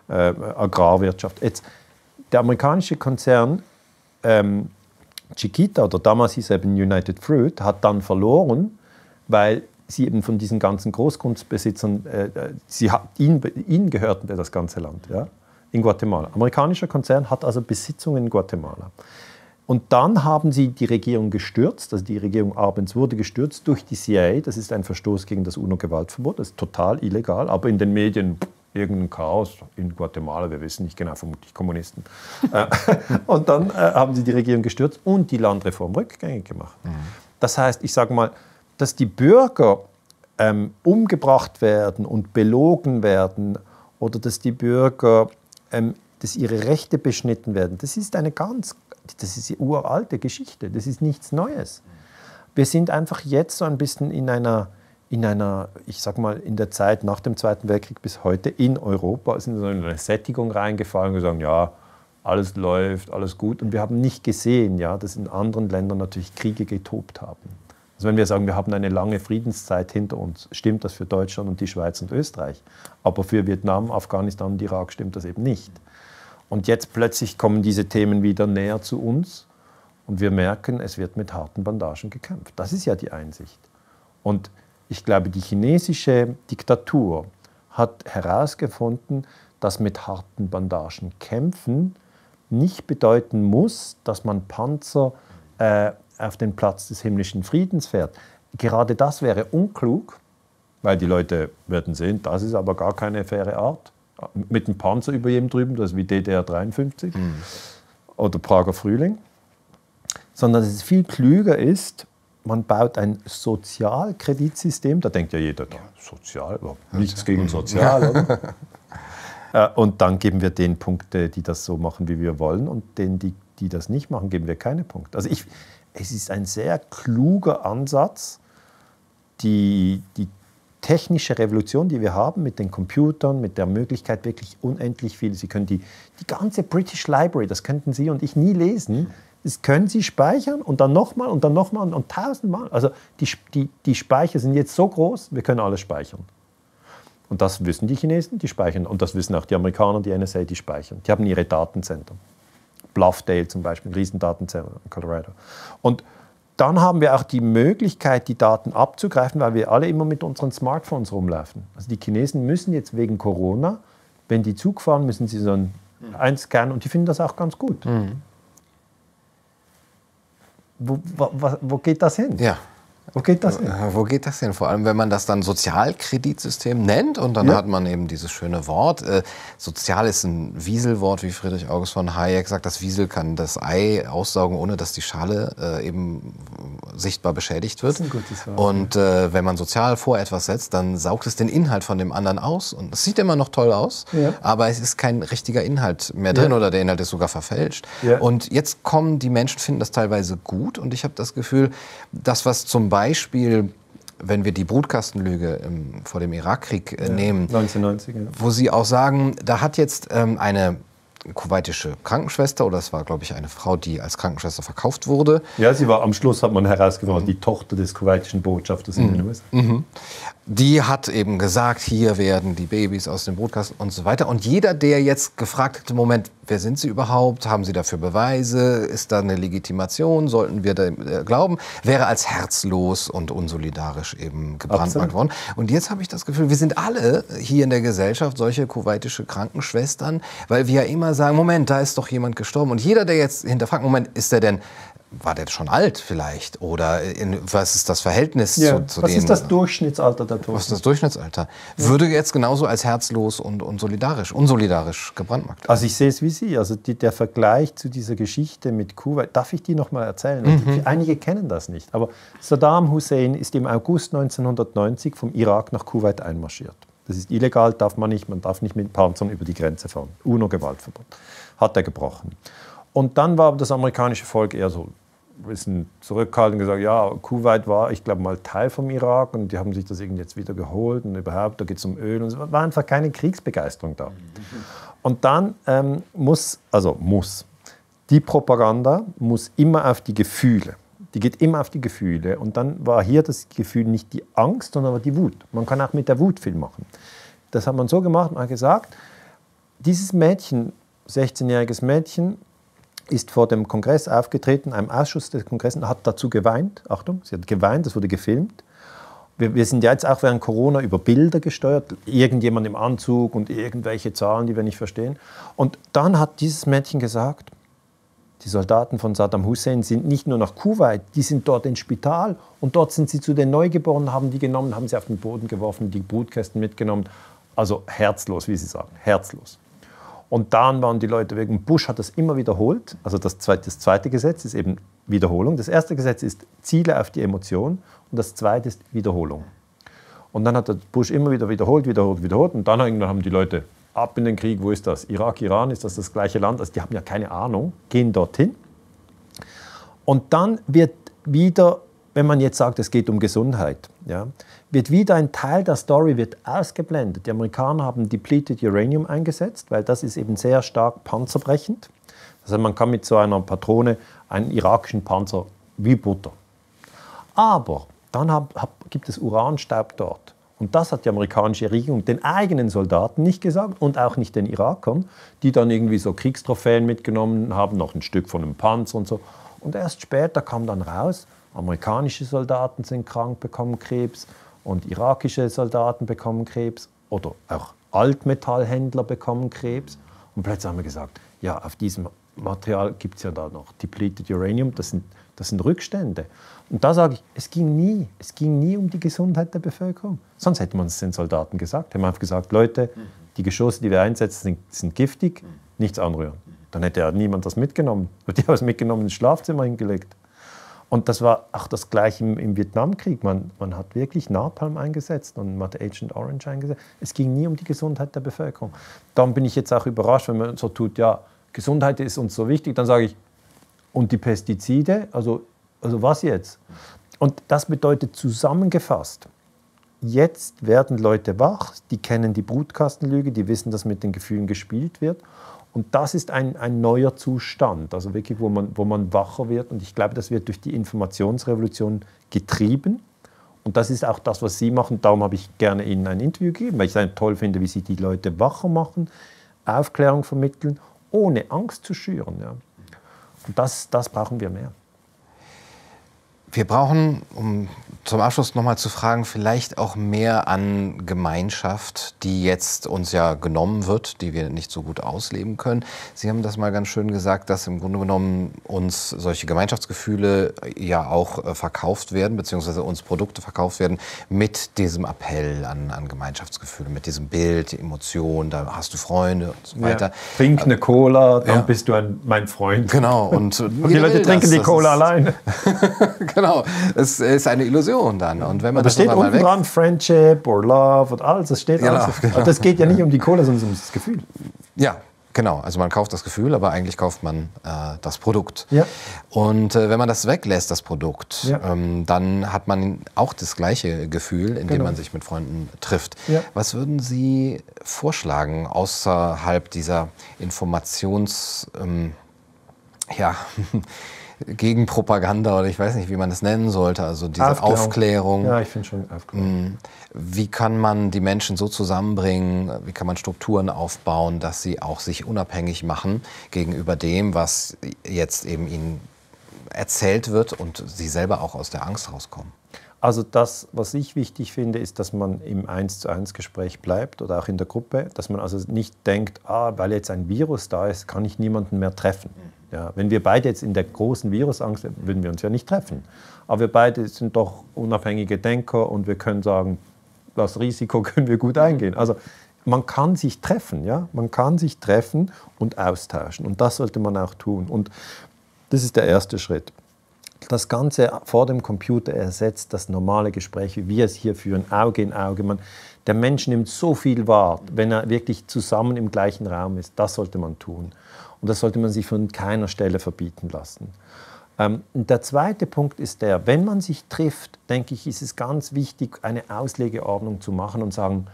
äh, Agrarwirtschaft. Jetzt, der amerikanische Konzern ähm, Chiquita, oder damals hieß eben United Fruit, hat dann verloren, weil sie eben von diesen ganzen Großgrundbesitzern, äh, äh sie hat, ihnen, ihnen gehörte das ganze Land. Ja? In Guatemala. Amerikanischer Konzern hat also Besitzungen in Guatemala. Und dann haben sie die Regierung gestürzt, also die Regierung Arbenz wurde gestürzt durch die CIA. Das ist ein Verstoß gegen das UNO-Gewaltverbot, das ist total illegal, aber in den Medien irgendein Chaos in Guatemala, wir wissen nicht genau, vermutlich Kommunisten. Äh, und dann äh, haben sie die Regierung gestürzt und die Landreform rückgängig gemacht. Mhm. Das heißt, ich sage mal, dass die Bürger ähm, umgebracht werden und belogen werden oder dass die Bürger, dass ihre Rechte beschnitten werden, das ist eine ganz, das ist eine uralte Geschichte, das ist nichts Neues. Wir sind einfach jetzt so ein bisschen in einer, in einer, ich sag mal, in der Zeit nach dem Zweiten Weltkrieg bis heute in Europa sind so in eine Sättigung reingefallen und gesagt, ja, alles läuft, alles gut. Und wir haben nicht gesehen, ja, dass in anderen Ländern natürlich Kriege getobt haben. Also wenn wir sagen, wir haben eine lange Friedenszeit hinter uns, stimmt das für Deutschland und die Schweiz und Österreich. Aber für Vietnam, Afghanistan und Irak stimmt das eben nicht. Und jetzt plötzlich kommen diese Themen wieder näher zu uns und wir merken, es wird mit harten Bandagen gekämpft. Das ist ja die Einsicht. Und ich glaube, die chinesische Diktatur hat herausgefunden, dass mit harten Bandagen kämpfen nicht bedeuten muss, dass man Panzer äh, auf den Platz des himmlischen Friedens fährt. Gerade das wäre unklug, weil die Leute werden sehen, das ist aber gar keine faire Art. Mit dem Panzer über jedem drüben, das ist wie DDR 53 mhm. oder Prager Frühling. Sondern dass es viel klüger ist, man baut ein Sozialkreditsystem, da denkt ja jeder, ja, sozial, nichts gegen sozial, oder? Äh, und dann geben wir den Punkte, die das so machen, wie wir wollen, und denen, die, die das nicht machen, geben wir keine Punkte. Also ich, es ist ein sehr kluger Ansatz, die, die technische Revolution, die wir haben mit den Computern, mit der Möglichkeit wirklich unendlich viel. Sie können die, die ganze British Library, das könnten Sie und ich nie lesen, das können Sie speichern und dann nochmal und dann nochmal und, tausendmal. Also die, die, die Speicher sind jetzt so groß, wir können alles speichern. Und das wissen die Chinesen, die speichern. Und das wissen auch die Amerikaner, die NSA, die speichern. Die haben ihre Datenzentren. Bluffdale zum Beispiel, ein Riesendatenzentrum in Colorado. Und dann haben wir auch die Möglichkeit, die Daten abzugreifen, weil wir alle immer mit unseren Smartphones rumlaufen. Also die Chinesen müssen jetzt wegen Corona, wenn die Zug fahren, müssen sie so ein einscannen und die finden das auch ganz gut. Mhm wo, wo, wo geht das hin? Ja. Wo geht das hin? Wo geht das hin? Vor allem, wenn man das dann Sozialkreditsystem nennt und dann ja. hat man eben dieses schöne Wort. Äh, Sozial ist ein Wieselwort, wie Friedrich August von Hayek sagt. Das Wiesel kann das Ei aussaugen, ohne dass die Schale äh, eben sichtbar beschädigt wird. Das ist ein gutes Wort. Und äh, wenn man sozial vor etwas setzt, dann saugt es den Inhalt von dem anderen aus. Und es sieht immer noch toll aus, ja. aber es ist kein richtiger Inhalt mehr drin ja. oder der Inhalt ist sogar verfälscht. Und jetzt kommen die Menschen, finden das teilweise gut und ich habe das Gefühl, das, was zum Beispiel wenn wir die Brutkastenlüge ähm, vor dem Irakkrieg äh, ja, nehmen, 1990, ja. wo Sie auch sagen, da hat jetzt ähm, eine kuwaitische Krankenschwester oder es war, glaube ich, eine Frau, die als Krankenschwester verkauft wurde. Ja, sie war am Schluss, hat man herausgefunden, mhm. die Tochter des kuwaitischen Botschafters mhm. in den USA. Mhm. Die hat eben gesagt, hier werden die Babys aus dem Brutkasten und so weiter. Und jeder, der jetzt gefragt hätte, Moment, wer sind Sie überhaupt? Haben Sie dafür Beweise? Ist da eine Legitimation? Sollten wir da äh, glauben? Wäre als herzlos und unsolidarisch eben gebrandmarkt worden. Und jetzt habe ich das Gefühl, wir sind alle hier in der Gesellschaft solche kuwaitische Krankenschwestern, weil wir ja immer sagen, Moment, da ist doch jemand gestorben. Und jeder, der jetzt hinterfragt, Moment, ist der denn war der schon alt vielleicht? Oder in, was ist das Verhältnis ja. zu, zu Was ist das Durchschnittsalter der Toten? Was ist das Durchschnittsalter? Ja. Würde jetzt genauso als herzlos und, und solidarisch, unsolidarisch gebrandmarkt werden? Also ich sehe es wie Sie. Also die, der Vergleich zu dieser Geschichte mit Kuwait, darf ich die noch mal erzählen? Mhm. Einige kennen das nicht. Aber Saddam Hussein ist im August 1990 vom Irak nach Kuwait einmarschiert. Das ist illegal, darf man nicht. Man darf nicht mit Panzern über die Grenze fahren. UNO-Gewaltverbot. Hat er gebrochen. Und dann war das amerikanische Volk eher so ein bisschen zurückgehalten und gesagt, ja, Kuwait war, ich glaube, mal Teil vom Irak und die haben sich das irgendwie jetzt wieder geholt und überhaupt, da geht es um Öl und es war einfach keine Kriegsbegeisterung da. Und dann ähm, muss, also muss, die Propaganda muss immer auf die Gefühle. Die geht immer auf die Gefühle. Und dann war hier das Gefühl nicht die Angst, sondern die Wut. Man kann auch mit der Wut viel machen. Das hat man so gemacht, man hat gesagt, dieses Mädchen, 16-jähriges Mädchen, ist vor dem Kongress aufgetreten, einem Ausschuss des Kongresses, hat dazu geweint. Achtung, sie hat geweint, das wurde gefilmt. Wir, wir, sind ja jetzt auch während Corona über Bilder gesteuert, irgendjemand im Anzug und irgendwelche Zahlen, die wir nicht verstehen. Und dann hat dieses Mädchen gesagt, die Soldaten von Saddam Hussein sind nicht nur nach Kuwait, die sind dort ins Spital und dort sind sie zu den Neugeborenen, haben die genommen, haben sie auf den Boden geworfen, die Brutkästen mitgenommen. Also herzlos, wie sie sagen, herzlos. Und dann waren die Leute wegen, Bush hat das immer wiederholt. Also das zweite, das zweite Gesetz ist eben Wiederholung. Das erste Gesetz ist Ziele auf die Emotion und das zweite ist Wiederholung. Und dann hat Bush immer wieder wiederholt, wiederholt, wiederholt. Und dann haben die Leute ab in den Krieg, wo ist das? Irak, Iran, ist das das gleiche Land? Also die haben ja keine Ahnung, gehen dorthin. Und dann wird wieder, wenn man jetzt sagt, es geht um Gesundheit, ja, wird wieder ein Teil der Story wird ausgeblendet. Die Amerikaner haben depleted Uranium eingesetzt, weil das ist eben sehr stark panzerbrechend. Also man kann mit so einer Patrone einen irakischen Panzer wie Butter. Aber dann hab, hab, gibt es Uranstaub dort. Und das hat die amerikanische Regierung den eigenen Soldaten nicht gesagt und auch nicht den Irakern, die dann irgendwie so Kriegstrophäen mitgenommen haben, noch ein Stück von einem Panzer und so. Und erst später kam dann raus, amerikanische Soldaten sind krank, bekommen Krebs, und irakische Soldaten bekommen Krebs oder auch Altmetallhändler bekommen Krebs. Und plötzlich haben wir gesagt, ja, auf diesem Material gibt es ja da noch depleted Uranium, das sind, das sind Rückstände. Und da sage ich, es ging nie, es ging nie um die Gesundheit der Bevölkerung. Sonst hätte man es den Soldaten gesagt. Hätte man einfach gesagt, Leute, die Geschosse, die wir einsetzen, sind, sind giftig, nichts anrühren. Dann hätte ja niemand das mitgenommen. Die haben es mitgenommen ins Schlafzimmer hingelegt. Und das war auch das Gleiche im, im Vietnamkrieg. Man, man, hat wirklich Napalm eingesetzt und man hat Agent Orange eingesetzt. Es ging nie um die Gesundheit der Bevölkerung. Darum bin ich jetzt auch überrascht, wenn man so tut, ja, Gesundheit ist uns so wichtig. Dann sage ich, und die Pestizide? Also, also was jetzt? Und das bedeutet zusammengefasst, jetzt werden Leute wach, die kennen die Brutkastenlüge, die wissen, dass mit den Gefühlen gespielt wird. Und das ist ein, ein neuer Zustand, also wirklich, wo man, wo man wacher wird. Und ich glaube, das wird durch die Informationsrevolution getrieben. Und das ist auch das, was Sie machen. Darum habe ich gerne Ihnen ein Interview gegeben, weil ich es toll finde, wie Sie die Leute wacher machen, Aufklärung vermitteln, ohne Angst zu schüren. Ja. Und das, das brauchen wir mehr. Wir brauchen, um zum Abschluss nochmal zu fragen, vielleicht auch mehr an Gemeinschaft, die jetzt uns ja genommen wird, die wir nicht so gut ausleben können. Sie haben das mal ganz schön gesagt, dass im Grunde genommen uns solche Gemeinschaftsgefühle ja auch äh, verkauft werden, beziehungsweise uns Produkte verkauft werden mit diesem Appell an, an Gemeinschaftsgefühle, mit diesem Bild, die Emotion, da hast du Freunde und so weiter. Ja. Trink eine Cola, dann ja. bist du ein, mein Freund. Genau. Und, und die Leute trinken das, die Cola alleine. genau. Es ist eine Illusion dann. Und wenn man das steht unten dran, Friendship or Love und alles, das steht genau, alles. Genau. Das geht ja nicht um die Kohle, sondern um das Gefühl. Ja, Genau, also man kauft das Gefühl, aber eigentlich kauft man äh, das Produkt. Ja. Und äh, wenn man das weglässt, das Produkt, ja. ähm, dann hat man auch das gleiche Gefühl, indem genau. man sich mit Freunden trifft. Ja. Was würden Sie vorschlagen außerhalb dieser Informations... Ähm, ja, gegen Propaganda oder ich weiß nicht, wie man das nennen sollte, also diese Aufklärung. Aufklärung. Ja, ich finde schon Aufklärung. Mm. Wie kann man die Menschen so zusammenbringen, wie kann man Strukturen aufbauen, dass sie auch sich unabhängig machen gegenüber dem, was jetzt eben ihnen erzählt wird und sie selber auch aus der Angst rauskommen? Also das, was ich wichtig finde, ist, dass man im 1 zu 1 Gespräch bleibt oder auch in der Gruppe, dass man also nicht denkt, ah, weil jetzt ein Virus da ist, kann ich niemanden mehr treffen. Ja, wenn wir beide jetzt in der großen Virusangst wären, würden wir uns ja nicht treffen. Aber wir beide sind doch unabhängige Denker und wir können sagen, das Risiko können wir gut eingehen. Also man kann sich treffen, ja, man kann sich treffen und austauschen und das sollte man auch tun. Und das ist der erste Schritt das Ganze vor dem Computer ersetzt das normale Gespräch, wie wir es hier führen, Auge in Auge. Man, der Mensch nimmt so viel wahr, wenn er wirklich zusammen im gleichen Raum ist. Das sollte man tun. Und das sollte man sich von keiner Stelle verbieten lassen. Ähm, der zweite Punkt ist der, wenn man sich trifft, denke ich, ist es ganz wichtig, eine Auslegeordnung zu machen und sagen,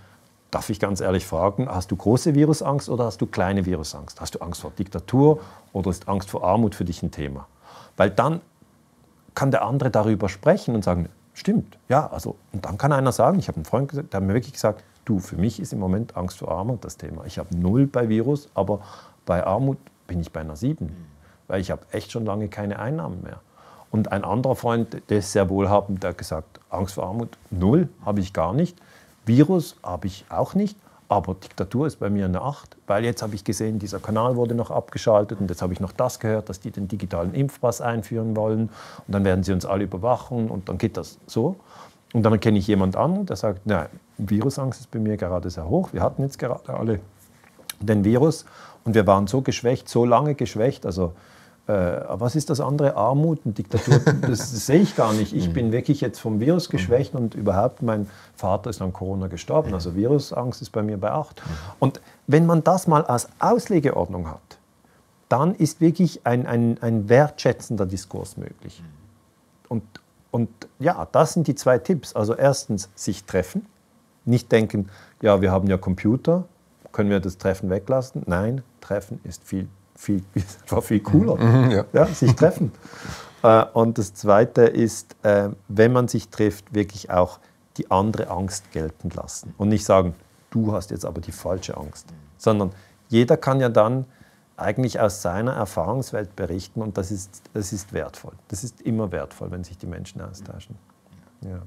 darf ich ganz ehrlich fragen, hast du große Virusangst oder hast du kleine Virusangst? Hast du Angst vor Diktatur oder ist Angst vor Armut für dich ein Thema? Weil dann kann der andere darüber sprechen und sagen, stimmt, ja, also, und dann kann einer sagen, ich habe einen Freund, der hat mir wirklich gesagt, du, für mich ist im Moment Angst vor Armut das Thema. Ich habe null bei Virus, aber bei Armut bin ich bei einer sieben, weil ich habe echt schon lange keine Einnahmen mehr. Und ein anderer Freund, der ist sehr wohlhabend, der hat gesagt, Angst vor Armut, null, habe ich gar nicht. Virus habe ich auch nicht, Aber Diktatur ist bei mir eine Acht, weil jetzt habe ich gesehen, dieser Kanal wurde noch abgeschaltet und jetzt habe ich noch das gehört, dass die den digitalen Impfpass einführen wollen und dann werden sie uns alle überwachen und dann geht das so. Und dann kenne ich jemand anderen, der sagt, nein, Virusangst ist bei mir gerade sehr hoch. Wir hatten jetzt gerade alle den Virus und wir waren so geschwächt, so lange geschwächt. Also äh, was ist das andere? Armut und Diktatur? Das, das sehe ich gar nicht. Ich mhm. bin wirklich jetzt vom Virus geschwächt und überhaupt mein Vater ist an Corona gestorben. Also Virusangst ist bei mir bei 8. Mhm. Und wenn man das mal als Auslegeordnung hat, dann ist wirklich ein, ein, ein wertschätzender Diskurs möglich. Mhm. Und, und ja, das sind die zwei Tipps. Also erstens sich treffen, nicht denken, ja, wir haben ja Computer, können wir das Treffen weglassen? Nein, Treffen ist viel, viel, war viel cooler. Mhm, mhm, ja. ja. sich treffen. Äh, und das Zweite ist, äh, wenn man sich trifft, wirklich auch die andere Angst gelten lassen und nicht sagen, du hast jetzt aber die falsche Angst, sondern jeder kann ja dann eigentlich aus seiner Erfahrungswelt berichten und das ist, das ist wertvoll. Das ist immer wertvoll, wenn sich die Menschen austauschen. Ja.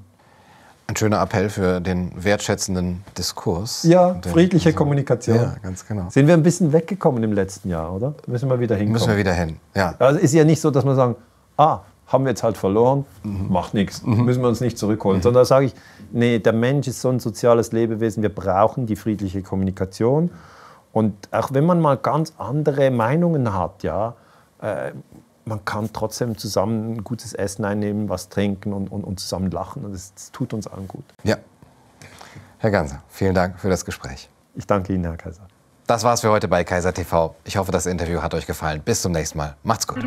Ein schöner Appell für den wertschätzenden Diskurs. Ja, friedliche also, Kommunikation. Ja, ganz genau. Sind wir ein bisschen weggekommen im letzten Jahr, oder? Müssen wir wieder hinkommen. Müssen wir wieder hin, ja. Also ist ja nicht so, dass wir sagen, ah, haben wir jetzt halt verloren, mhm. macht nichts, mhm. müssen wir uns nicht zurückholen. Mhm. Sondern da sage ich, nee, der Mensch ist so ein soziales Lebewesen, wir brauchen die friedliche Kommunikation. Und auch wenn man mal ganz andere Meinungen hat, ja, äh, man kann trotzdem zusammen ein gutes Essen einnehmen, was trinken und, und, und zusammen lachen. Und das, das, tut uns allen gut. Ja. Herr Ganser, vielen Dank für das Gespräch. Ich danke Ihnen, Herr Kaiser. Das war's für heute bei Kaiser TV. Ich hoffe, das Interview hat euch gefallen. Bis zum nächsten Mal. Macht's gut.